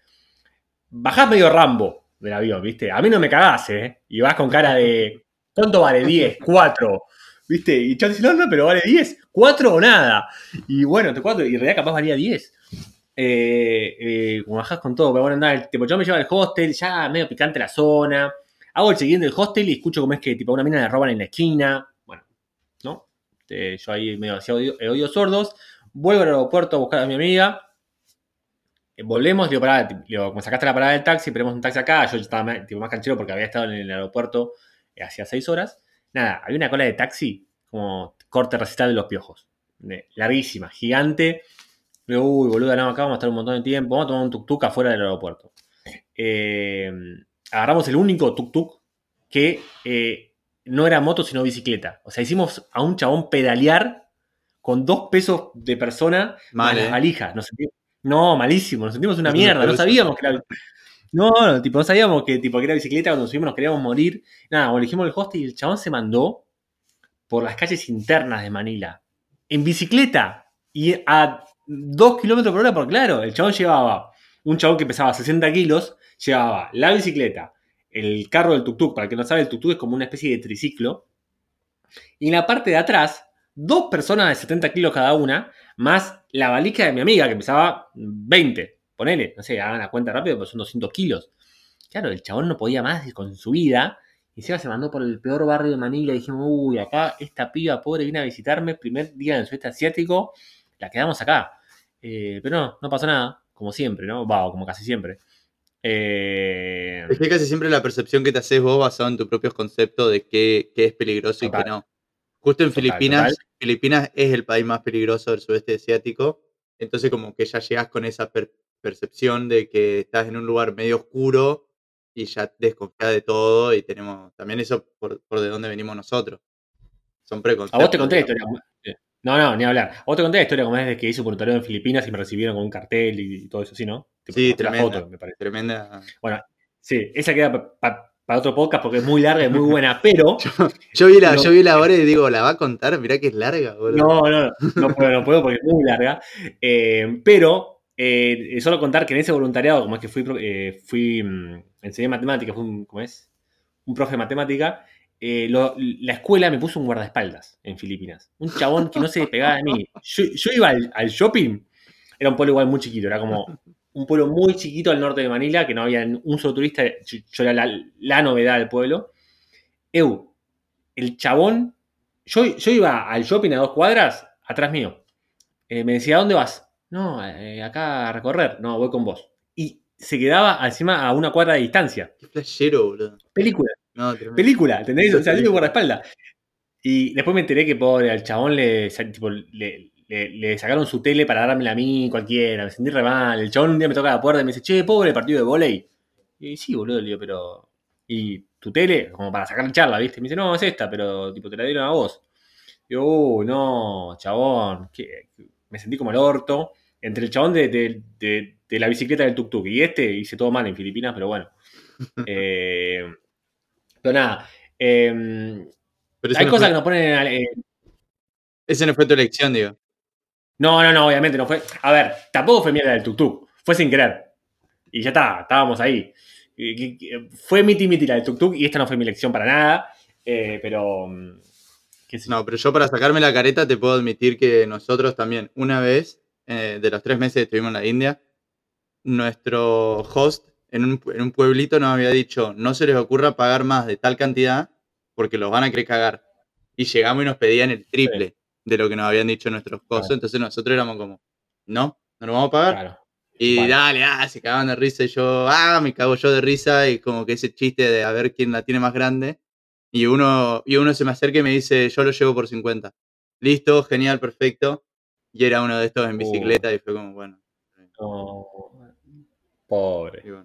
bajás medio Rambo, del avión, ¿viste? A mí no me cagás, ¿eh? Y vas con cara de, ¿cuánto vale? 10, 4. ¿Viste? Y yo dice, no, no, pero vale 10, 4 o nada. Y bueno, te 4, y en realidad capaz valía 10. Eh, eh, como bajás con todo, pero bueno, nada, tipo, yo me llevo al hostel, ya medio picante la zona. Hago el siguiente del hostel y escucho como es que tipo una mina le roban en la esquina. Bueno, ¿no? Eh, yo ahí medio hacía oídos oído sordos. Vuelvo al aeropuerto a buscar a mi amiga. Eh, volvemos, digo, pará, digo, sacaste la parada del taxi, tenemos un taxi acá. Yo estaba tipo, más canchero porque había estado en el aeropuerto eh, hacía seis horas. Nada, había una cola de taxi como corte recital de los piojos. Eh, larguísima, gigante. Digo, uy, boludo, no, acá vamos a estar un montón de tiempo. Vamos a tomar un tuk-tuk afuera del aeropuerto. Eh, agarramos el único tuk-tuk que eh, no era moto sino bicicleta. O sea, hicimos a un chabón pedalear con dos pesos de persona Mal, ¿eh? Nos sentimos- no, malísimo, nos sentimos una mierda, no sabíamos que era. No, no, tipo, no sabíamos que, tipo, que era bicicleta, cuando subimos nos queríamos morir. Nada, elegimos el hostel y el chabón se mandó por las calles internas de Manila. En bicicleta. Y a dos kilómetros por hora, porque claro, el chabón llevaba, un chabón que pesaba 60 kilos, llevaba la bicicleta, el carro del tuk-tuk, para el que no sabe, el tuk-tuk es como una especie de triciclo. Y en la parte de atrás, dos personas de 70 kilos cada una, más la valija de mi amiga, que pesaba 20. Ponele, no sé, hagan la cuenta rápido, pero son 200 kilos. Claro, el chabón no podía más con su vida. Y encima se mandó por el peor barrio de Manila. Y dijimos, uy, acá esta piba pobre viene a visitarme, primer día del sudeste asiático, la quedamos acá. Eh, pero no, no pasó nada, como siempre, ¿no? Va, o como casi siempre. Eh, Es que casi siempre la percepción que te haces vos basado en tus propios conceptos de qué, qué es peligroso y qué no. Justo en Total, Filipinas, total. Filipinas es el país más peligroso del sudeste asiático. Entonces como que ya llegas con esa per- percepción de que estás en un lugar medio oscuro y ya desconfías de todo y tenemos también eso por, por de dónde venimos nosotros. Son a preconceptos. vos te conté la historia. Eh, No, no, ni hablar. A vos te conté la historia como es de que hice un voluntariado en Filipinas y me recibieron con un cartel y, y todo eso, ¿sí, no? Tipo, Sí, tremenda. foto, me parece. Tremenda. Bueno, sí, esa queda pa- pa- para otro podcast porque es muy larga y muy buena, pero Yo vi la, No. yo vi la hora y digo, la va a contar, mirá que es larga, boludo. no, no, no puedo, no puedo porque es muy larga. Eh, pero eh, solo contar que en ese voluntariado, como es que fui, eh, fui mm, enseñé matemáticas, fui un, ¿cómo es? Un profe de matemática. Eh, lo- la escuela me puso un guardaespaldas en Filipinas. Un chabón que no se despegaba de mí. Yo, yo iba al, al shopping, era un pueblo igual muy chiquito, era como un pueblo muy chiquito al norte de Manila, que no había un solo turista, yo, yo era la, la novedad del pueblo. Eu, el chabón, yo, yo iba al shopping a dos cuadras, atrás mío. Eh, me decía, ¿a dónde vas? No, eh, acá a recorrer. No, voy con vos. Y se quedaba encima a una cuadra de distancia. Qué flashero, boludo. Película, No, película, ¿entendés? O sea, yo mi Película. guardaespaldas. Y después me enteré que pobre, al chabón le, tipo, le, le- le sacaron su tele para dármela a mí, cualquiera. Me sentí re mal. El chabón un día me toca la puerta y me dice, che, pobre partido de volei. Y sí, boludo, le digo, pero. ¿Y tu tele? Como para sacar charla, ¿viste? Me dice, no, es esta, pero tipo, te la dieron a vos. Digo, uy, no, chabón. ¿qué? Me sentí como el orto. Entre el chabón de, de- de- de la bicicleta del tuk-tuk y este hice todo mal en Filipinas, pero bueno. Eh, pero nada. eh, Pero ese hay no cosas fue- que nos ponen. en- eh, Ese no fue tu elección, digo. no, no, no, obviamente no fue. A ver, tampoco fue mierda del tuk-tuk. Fue sin querer. Y ya está, estábamos ahí. Fue miti miti la del tuk-tuk y esta no fue mi elección para nada. eh, pero. mm, qué sé yo. No, pero yo para sacarme la careta te puedo admitir que nosotros también, una vez, eh, de los tres meses que estuvimos en la India, nuestro host en un, en un pueblito nos había dicho, no se les ocurra pagar más de tal cantidad porque los van a querer cagar. Y llegamos y nos pedían el triple de lo que nos habían dicho nuestros costos. Claro. Entonces nosotros éramos como, no, no nos vamos a pagar. Claro. Y Vale. dale, ah, se cagaban de risa y yo, ah, me cago yo de risa y como que ese chiste de a ver quién la tiene más grande. Y uno, y uno se me acerca y me dice, yo lo llevo por 50. Listo, genial, perfecto. Y era uno de estos en Uh. bicicleta y fue como, bueno. No. Pobre, bueno.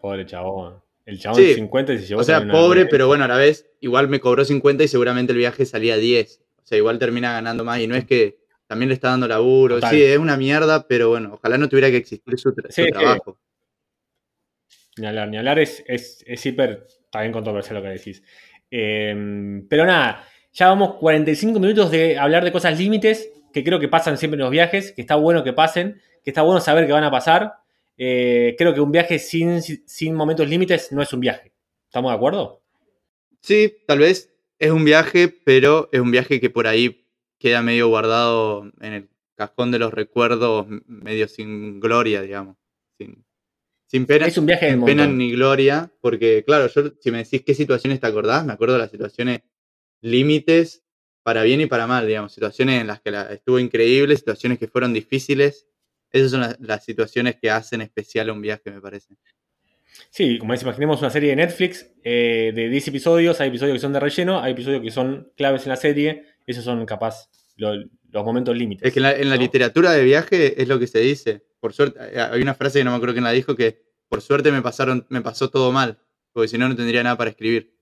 pobre chabón. El chabón Sí, 50 y se llevó O sea, una- pobre, pero bueno, a la vez, igual me cobró 50 y seguramente el viaje salía 10. O sea, igual termina ganando más. Y no es que también le está dando laburo. Total. Sí, es una mierda, pero bueno, ojalá no tuviera que existir su, tra- Sí, su sí. trabajo. Ni hablar, ni hablar es, es, es hiper también controversial lo que decís. Eh, pero nada, ya vamos 45 minutos de hablar de cosas límites que creo que pasan siempre en los viajes, que está bueno que pasen, que está bueno saber que van a pasar. Eh, creo que un viaje sin, sin momentos límites no es un viaje. ¿Estamos de acuerdo? Sí, tal vez es un viaje, pero es un viaje que por ahí queda medio guardado en el cajón de los recuerdos, medio sin gloria, digamos. Sin, sin pena, Es un viaje de sin pena ni gloria, porque claro, yo si me decís qué situaciones te acordás, me acuerdo de las situaciones límites para bien y para mal, digamos, situaciones en las que la- estuvo increíble, situaciones que fueron difíciles. Esas son las, las situaciones que hacen especial a un viaje, me parece. Sí, como es, imaginemos una serie de Netflix eh, de 10 episodios, hay episodios que son de relleno, hay episodios que son claves en la serie, esos son capaz lo- los momentos límites. Es que en la, en la ¿no? literatura de viaje es lo que se dice. Por suerte, eh, hay una frase que no me acuerdo quién la dijo que por suerte me pasaron, me pasó todo mal, porque si no no tendría nada para escribir.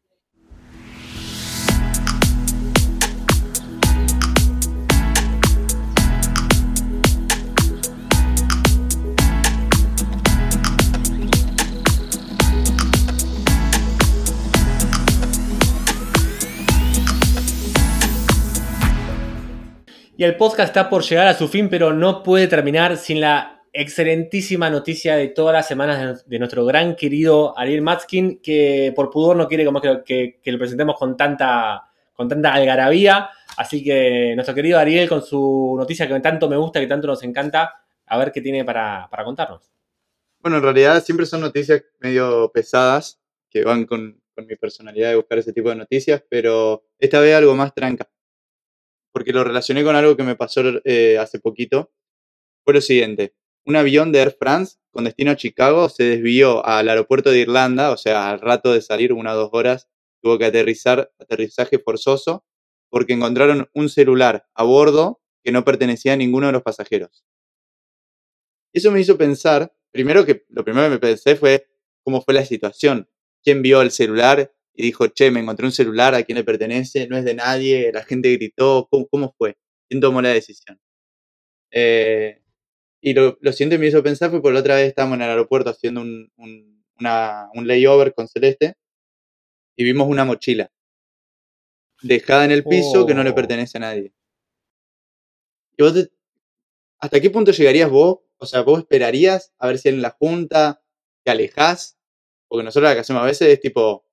Y el podcast está por llegar a su fin, pero no puede terminar sin la excelentísima noticia de todas las semanas de, nuestro gran querido Ariel Matskin, que por pudor no quiere que, que- que lo presentemos con tanta, con tanta algarabía. Así que nuestro querido Ariel, con su noticia que tanto me gusta, que tanto nos encanta, a ver qué tiene para, para contarnos. Bueno, en realidad siempre son noticias medio pesadas, que van con, con mi personalidad de buscar ese tipo de noticias, pero esta vez algo más tranca. Porque lo relacioné con algo que me pasó eh, hace poquito. Fue lo siguiente. Un avión de Air France con destino a Chicago se desvió al aeropuerto de Irlanda, o sea, al rato de salir, una o dos horas, tuvo que aterrizar, aterrizaje forzoso, porque encontraron un celular a bordo que no pertenecía a ninguno de los pasajeros. Eso me hizo pensar, primero que lo primero que me pensé fue cómo fue la situación. ¿Quién vio el celular y dijo, che, me encontré un celular, a quién le pertenece? No es de nadie, la gente gritó, ¿cómo, cómo fue? ¿Quién tomó la decisión? Eh, y lo, lo siguiente que me hizo pensar fue por la otra vez estábamos en el aeropuerto haciendo un, un, una- un layover con Celeste y vimos una mochila dejada en el piso que no le Oh. pertenece a nadie. Y vos te- ¿Hasta qué punto llegarías vos? O sea, vos esperarías a ver si en la junta te alejás, porque nosotros lo que hacemos a veces es tipo,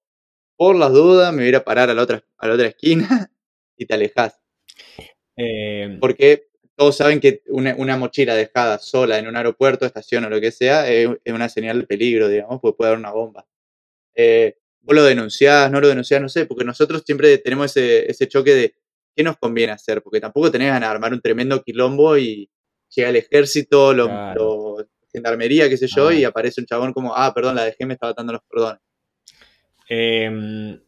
por las dudas me voy a parar a la otra, a la otra esquina y te alejás. Eh, Porque todos saben que una, una mochila dejada sola en un aeropuerto, estación o lo que sea, es, es una señal de peligro, digamos, porque puede haber una bomba. Eh, vos lo denunciás, no lo denunciás, no sé, porque nosotros siempre tenemos ese, ese choque de qué nos conviene hacer, porque tampoco tenés ganas de armar un tremendo quilombo y llega el ejército, lo, Claro. lo- gendarmería, qué sé yo, Ah. y aparece un chabón como, ah, perdón, la dejé, me estaba atando los cordones. Eh,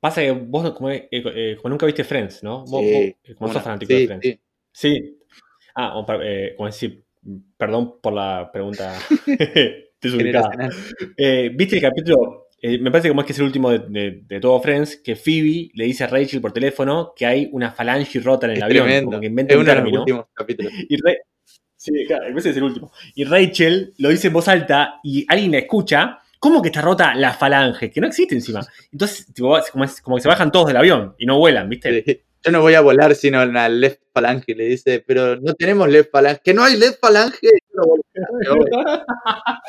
pasa que vos como, eh, eh, como nunca viste Friends, ¿no? Vos, Sí, vos- como sos fanático sí, de Friends. sí. Sí. Ah, o eh, como decir, perdón por la pregunta desubicada. Eh, ¿Viste el capítulo? Me parece que como es que es el último de, de- de todo Friends, que Phoebe le dice a Rachel por teléfono que hay una falange rota en el Es avión, tremendo. como que inventa Es un uno de los término. últimos capítulos. Y sí, claro, ese es el último. Y Rachel lo dice en voz alta y alguien la escucha. ¿Cómo que está rota la falange? Que no existe encima. Entonces, tipo, como, es- como que se bajan todos del avión y no vuelan, ¿viste? Sí. Yo no voy a volar sino en la left falange, le dice, pero no tenemos left falange. ¿Que no hay left falange? No volar,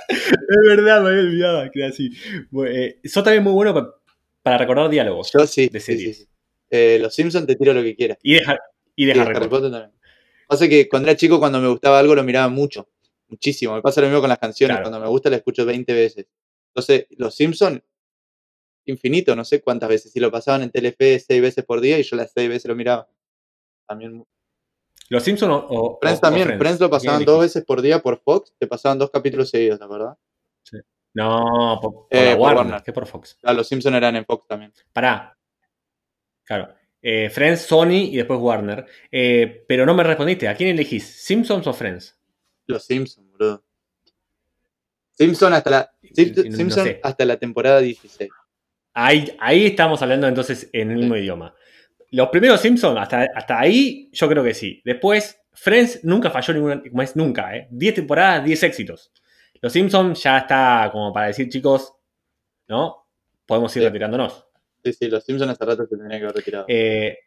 es verdad, me había olvidado que era así. Bueno, eh, sos también muy bueno pa- para recordar diálogos. Yo sí. De sí, sí, series. sí. Eh, los Simpsons te tiro lo que quieras. Y deja, y deja Harry. Potter también. Pasa que cuando era chico, cuando me gustaba algo, lo miraba mucho. Muchísimo. Me pasa lo mismo con las canciones. Claro. Cuando me gusta, la escucho 20 veces. Entonces, los Simpsons, infinito, no sé cuántas veces. Si lo pasaban en Telefe seis veces por día y yo las seis veces lo miraba. También. ¿Los Simpsons o, o- Friends también. o Friends? Friends lo ¿Quién pasaban dos veces por día por Fox. Te pasaban dos capítulos seguidos, ¿te acordás? No, por, por Eh, la Warner, Warner. que por Fox. Ah, los Simpsons eran en Fox también. Pará. Claro. Eh, Friends, Sony y después Warner. Eh, pero no me respondiste. ¿A quién elegís? ¿Simpsons o Friends? Los Simpsons, boludo. Simpson hasta la, No- Simpson sé. hasta la temporada 16. Ahí, ahí estamos hablando entonces en el mismo idioma. Los primeros Simpsons, hasta, hasta ahí, yo creo que sí. Después, Friends nunca falló ninguna, como es nunca, ¿eh? 10 temporadas, 10 éxitos. Los Simpsons ya está como para decir, chicos, ¿no? Podemos ir Sí. retirándonos. Sí, sí, los Simpsons hace rato se tendrían que haber retirado. Eh,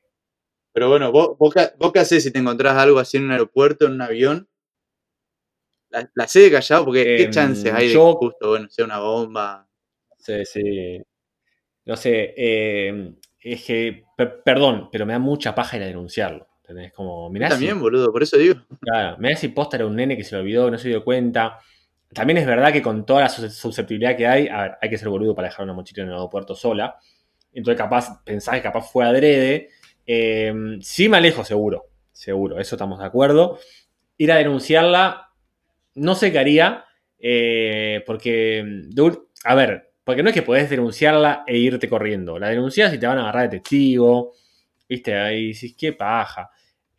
Pero bueno, vos, vos, vos qué haces si te encontrás algo así en un aeropuerto, en un avión. La, la sé de callado, porque ¿qué Em, chances hay de yo- que justo, bueno, sea una bomba? Sí, sí. No sé, eh, es que, per- perdón, pero me da mucha paja ir a denunciarlo. ¿Entendés? Como, mirá También, boludo, por eso digo. Claro, mirá si posta era un nene que se lo olvidó, no se dio cuenta. También es verdad que con toda la sus- susceptibilidad que hay, a ver, hay que ser boludo para dejar una mochila en el aeropuerto sola. Entonces, capaz, pensás que capaz fue adrede. Eh, sí me alejo, seguro. Seguro, eso estamos de acuerdo. Ir a denunciarla, no sé qué haría. eh, porque, a ver, porque no es que podés denunciarla e irte corriendo. La denuncias y te van a agarrar de testigo. Viste, ahí decís, qué paja.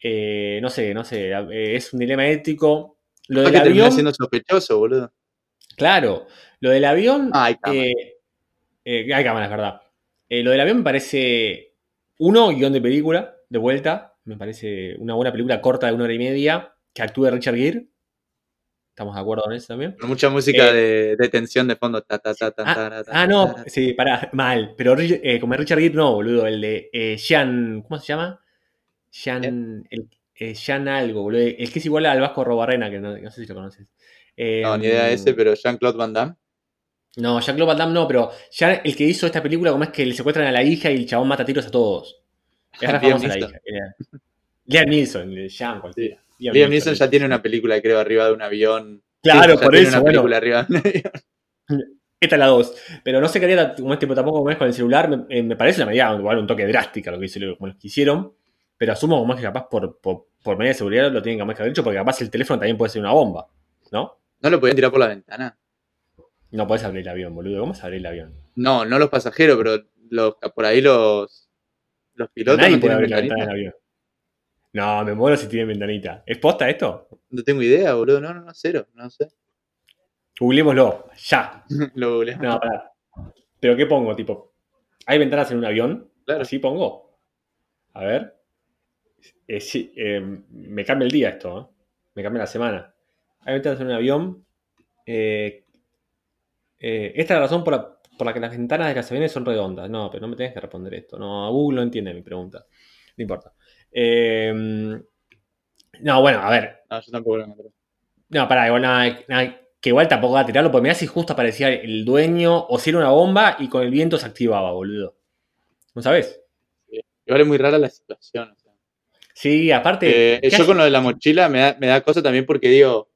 Eh, no sé, no sé. eh, es un dilema ético. Lo del que avión. siendo sospechoso, boludo. Claro, lo del avión. Ah, hay cámara. eh, hay cámaras, verdad. Lo del avión me parece. Uno, guion de película, de vuelta. Me parece una buena película corta de una hora y media. Que actúe Richard Gere. ¿Estamos de acuerdo con eso también? Mucha música Eh, de, de tensión de fondo. Ta, ta, ta, Ah, ah, no, sí, pará, mal. Pero eh, como Richard Gere, no, boludo. El de eh, Jean. ¿Cómo se llama? Jean. El, eh, Jean algo, boludo. El que es igual al Vasco Robarrena, que no, no sé si lo conoces. No, ni idea de Em, ese, pero Jean-Claude Van Damme. No, Jean-Claude Van Damme no, pero ya el que hizo esta película, como es que le secuestran a la hija y el chabón mata tiros a todos. Es la famosa la hija. Era- Liam Neeson, Jean cualquiera. Liam Neeson ya tiene una película, creo, arriba de un avión. Claro, Sí, por eso, una bueno, película arriba de un avión. esta es la 2. Pero no sé qué haría como este, tampoco como es con el celular. Me, eh, me parece una medida, igual un toque drástica lo que, como lo que hicieron. Pero asumo como es que capaz por, por, por medida de seguridad lo tienen que haber hecho, porque capaz el teléfono también puede ser una bomba. ¿No? ¿No lo podían tirar por la ventana? No podés abrir el avión, boludo. ¿Cómo se abre el avión? No, no los pasajeros, pero los, por ahí los, los pilotos Nadie no puede abrir la ventana del avión. No, me muero si tienen ventanita. ¿Es posta esto? No tengo idea, boludo. No, no, no, cero. No sé. Googleémoslo, ya. lo googleé. No, pará. ¿Pero qué pongo? Tipo, ¿hay ventanas en un avión? Claro. Así pongo. A ver. Eh, sí, eh, me cambia el día esto, ¿eh? Me cambia la semana. Hay ventanas en un avión. Eh, esta es la razón por la, por la que las ventanas de los aviones son redondas. No, pero no me tenés que responder esto. No, Google no entiende mi pregunta. No importa. Eh, no, bueno, a ver. No, yo tampoco lo encontré. No, pará, igual nada, nada, que igual tampoco va a tirarlo, porque mirá si justo aparecía el dueño o si era una bomba y con el viento se activaba, boludo. ¿No sabes? Igual es muy rara la situación. o sea. Sí, aparte. Eh, ¿qué yo hace? con lo de la mochila me da, me da cosa también porque digo,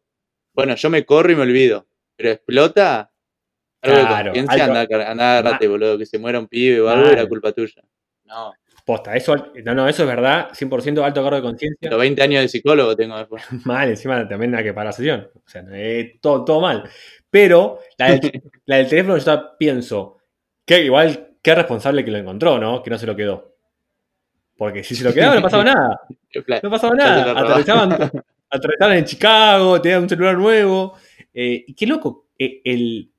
bueno, yo me corro y me olvido, pero explota. Algo Claro, de conciencia, anda, anda, agárrate, boludo, que se muera un pibe o algo, era culpa tuya. No, Posta, eso, no, no, eso es verdad, 100% alto cargo de conciencia. los 20 años de psicólogo tengo después. Mal, encima también hay que pagar la sesión. O sea, eh, todo, todo mal. Pero la del, la del teléfono yo todavía pienso, que igual, qué responsable que lo encontró, ¿no? Que no se lo quedó. Porque si se lo quedaba no pasaba nada. No pasaba Ya nada. Aterrizaban, aterrizaban en Chicago, tenían un celular nuevo. Eh, y qué loco. eh, el,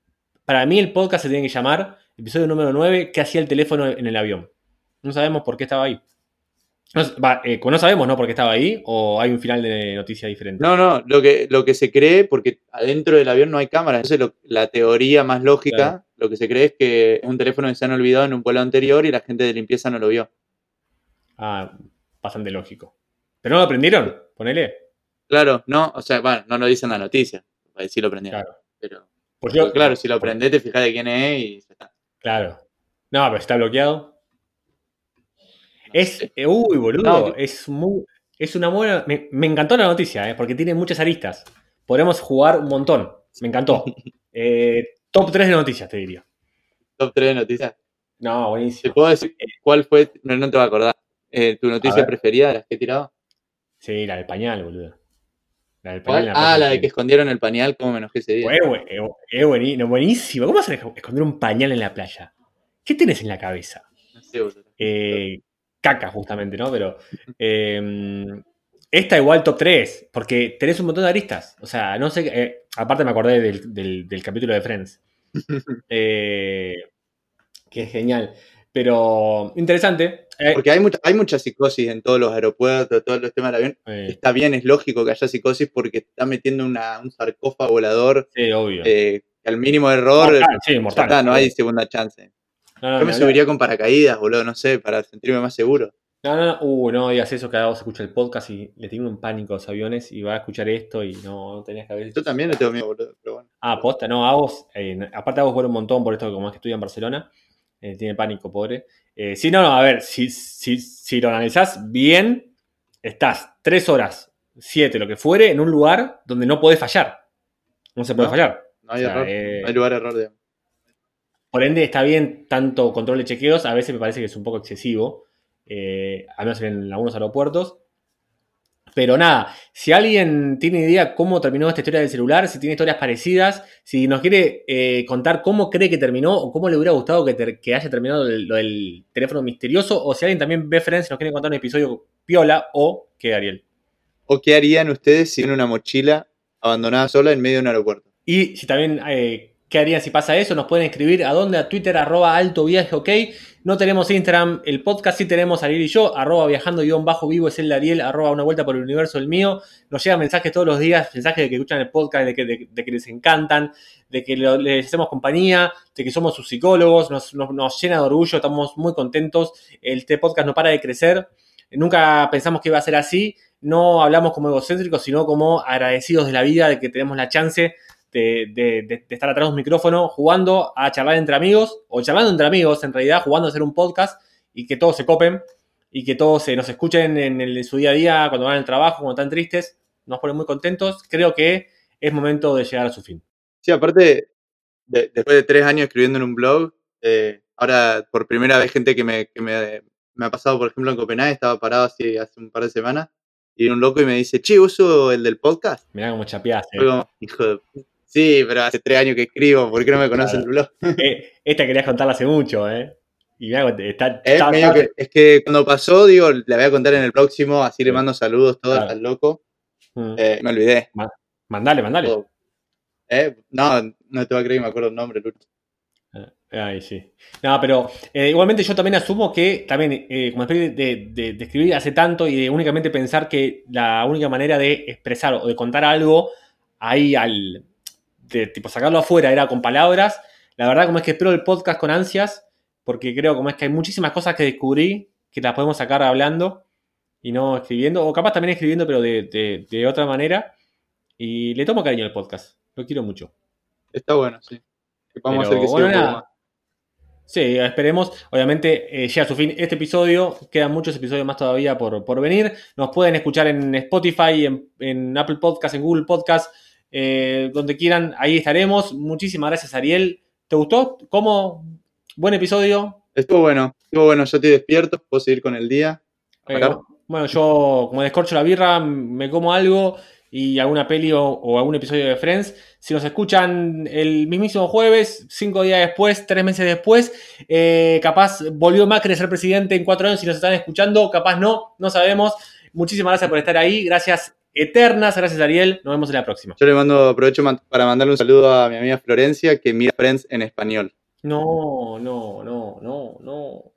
para mí el podcast se tiene que llamar episodio número 9, ¿qué hacía el teléfono en el avión? No sabemos por qué estaba ahí. No, s- va, eh, no sabemos, ¿no? ¿Por qué estaba ahí? ¿O hay un final de noticia diferente? No, no, lo que, lo que se cree, porque adentro del avión no hay cámara, entonces lo- la teoría más lógica, Claro. lo que se cree es que es un teléfono que se han olvidado en un vuelo anterior y la gente de limpieza no lo vio. Ah, bastante lógico. ¿Pero no lo aprendieron? Ponele. Claro, no, o sea, bueno, no lo dicen en la noticia, decir lo prendieron. Claro. Pero, Pues yo- claro, si lo aprendés te fijas de quién es y ya está. Claro. No, pero está bloqueado. Es, eh, uy, boludo, No, es muy, es una buena, me, me encantó la noticia, eh, porque tiene muchas aristas. Podremos jugar un montón, me encantó. Eh, top 3 de noticias, te diría. Top 3 de noticias. No, ¿Te buenísimo. puedo decir cuál fue? No, no te va a acordar. Eh, ¿Tu noticia preferida de las que he tirado? Sí, la del pañal, boludo. La del pañal. Ah, la de que escondieron el pañal, cómo me enojé ese día. Es buenísimo. ¿Cómo vas a esconder un pañal en la playa? ¿Qué tenés en la cabeza? No sé, boludo. Eh, caca, justamente, ¿no? Pero eh, esta igual top 3, porque tenés un montón de aristas. O sea, no sé, eh, aparte me acordé del, del- del capítulo de Friends, eh, que es genial. Pero interesante. Eh, Porque hay mucha, hay mucha psicosis en todos los aeropuertos, todos los temas del avión. Está bien, es lógico que haya psicosis porque está metiendo una- un sarcófago volador sí, obvio. eh, que al mínimo error. Mortal, sí, mortal. está, no hay segunda chance. No, no, Yo me subiría con paracaídas, boludo, no sé, para sentirme más seguro. No, no, no, uh, no digas eso, cada vos escucha el podcast y le tiene un pánico a los aviones y va a escuchar esto y no, no tenías que haber Yo también le tengo miedo, boludo, pero bueno. Ah, posta, no, a vos, eh, aparte a vos un montón por esto, como es que estudia en Barcelona, eh, tiene pánico, pobre. Eh, sí, no, no, a ver, si, si, si lo analizás bien, estás tres horas, siete, lo que fuere, en un lugar donde no podés fallar. No se puede No, fallar. No hay O sea, error, eh, no hay lugar a error, digamos. Por ende, está bien tanto control de chequeos, a veces me parece que es un poco excesivo, eh, al menos en algunos aeropuertos. Pero nada, si alguien tiene idea cómo terminó esta historia del celular, si tiene historias parecidas, si nos quiere eh, contar cómo cree que terminó o cómo le hubiera gustado que, ter- que haya terminado el- lo del teléfono misterioso, o si alguien también ve Friends y nos quiere contar un episodio piola, o que Ariel. ¿O qué harían ustedes si ven una mochila abandonada sola en medio de un aeropuerto? Y si también, eh, ¿qué harían si pasa eso? Nos pueden escribir a dónde, a Twitter, arroba alto viaje, ok. No tenemos Instagram, el podcast sí tenemos Ariel y yo, arroba viajando guion bajo vivo es el de Ariel, arroba una vuelta por el universo el mío. Nos llegan mensajes todos los días, mensajes de que escuchan el podcast, de que, de- que les encantan, de que les hacemos compañía, de que somos sus psicólogos, nos, nos- nos llena de orgullo, estamos muy contentos. Este podcast no para de crecer. Nunca pensamos que iba a ser así. No hablamos como egocéntricos, sino como agradecidos de la vida, de que tenemos la chance de, de- de- estar atrás de un micrófono jugando a charlar entre amigos, o charlando entre amigos, en realidad, jugando a hacer un podcast y que todos se copen y que todos eh, nos escuchen en, el- en su día a día, cuando van al trabajo, cuando están tristes, nos ponen muy contentos. Creo que es momento de llegar a su fin. Sí, aparte, de- después de tres años escribiendo en un blog, eh, ahora por primera vez gente que, me, que me, me ha pasado, por ejemplo, en Copenhague, estaba parado así hace un par de semanas, y viene un loco y me dice, che, uso el del podcast. Mirá cómo chapeaste. Fue como, hijo de... pu- Sí, pero hace tres años que escribo, ¿por qué no me conoce el blog? Eh, esta querías contarla hace mucho, ¿eh? Y está, Es, está- medio que, es que cuando pasó, digo, la voy a contar en el próximo, así le mando saludos todos Claro. al loco. Mm. Eh, me olvidé. Mandale, mandale. Todo. Eh, No, no te va a creer que me acuerdo el nombre, Lucho. Ay, sí. No, pero eh, igualmente yo también asumo que también, eh, como después de, de- de escribir hace tanto y de únicamente pensar que la única manera de expresar o de contar algo ahí al, de tipo sacarlo afuera era con palabras, la verdad como es que espero el podcast con ansias, porque creo como es que hay muchísimas cosas que descubrí que las podemos sacar hablando y no escribiendo, o capaz también escribiendo pero de, de- de otra manera, y le tomo cariño al podcast, lo quiero mucho. Está bueno, sí. Que podamos Pero, hacer que bueno, un poco más. Sí, esperemos. Obviamente eh, llega a su fin este episodio. Quedan muchos episodios más todavía por, por venir. Nos pueden escuchar en Spotify, en, en Apple Podcast, en Google Podcast, eh, donde quieran. Ahí estaremos. Muchísimas gracias, Ariel. ¿Te gustó? ¿Cómo? Buen episodio. Estuvo bueno, estuvo bueno, yo estoy despierto, puedo seguir con el día. Bueno, yo como descorcho la birra, me como algo y alguna peli o, o algún episodio de Friends. Si nos escuchan el mismísimo jueves, cinco días después, tres meses después, eh, capaz volvió Macri a ser presidente en cuatro años si nos están escuchando, capaz no, no sabemos. Muchísimas gracias por estar ahí, gracias eternas, gracias Ariel, nos vemos en la próxima. Yo le mando, aprovecho para mandarle un saludo a mi amiga Florencia que mira Friends en español. No, no, no, no, no.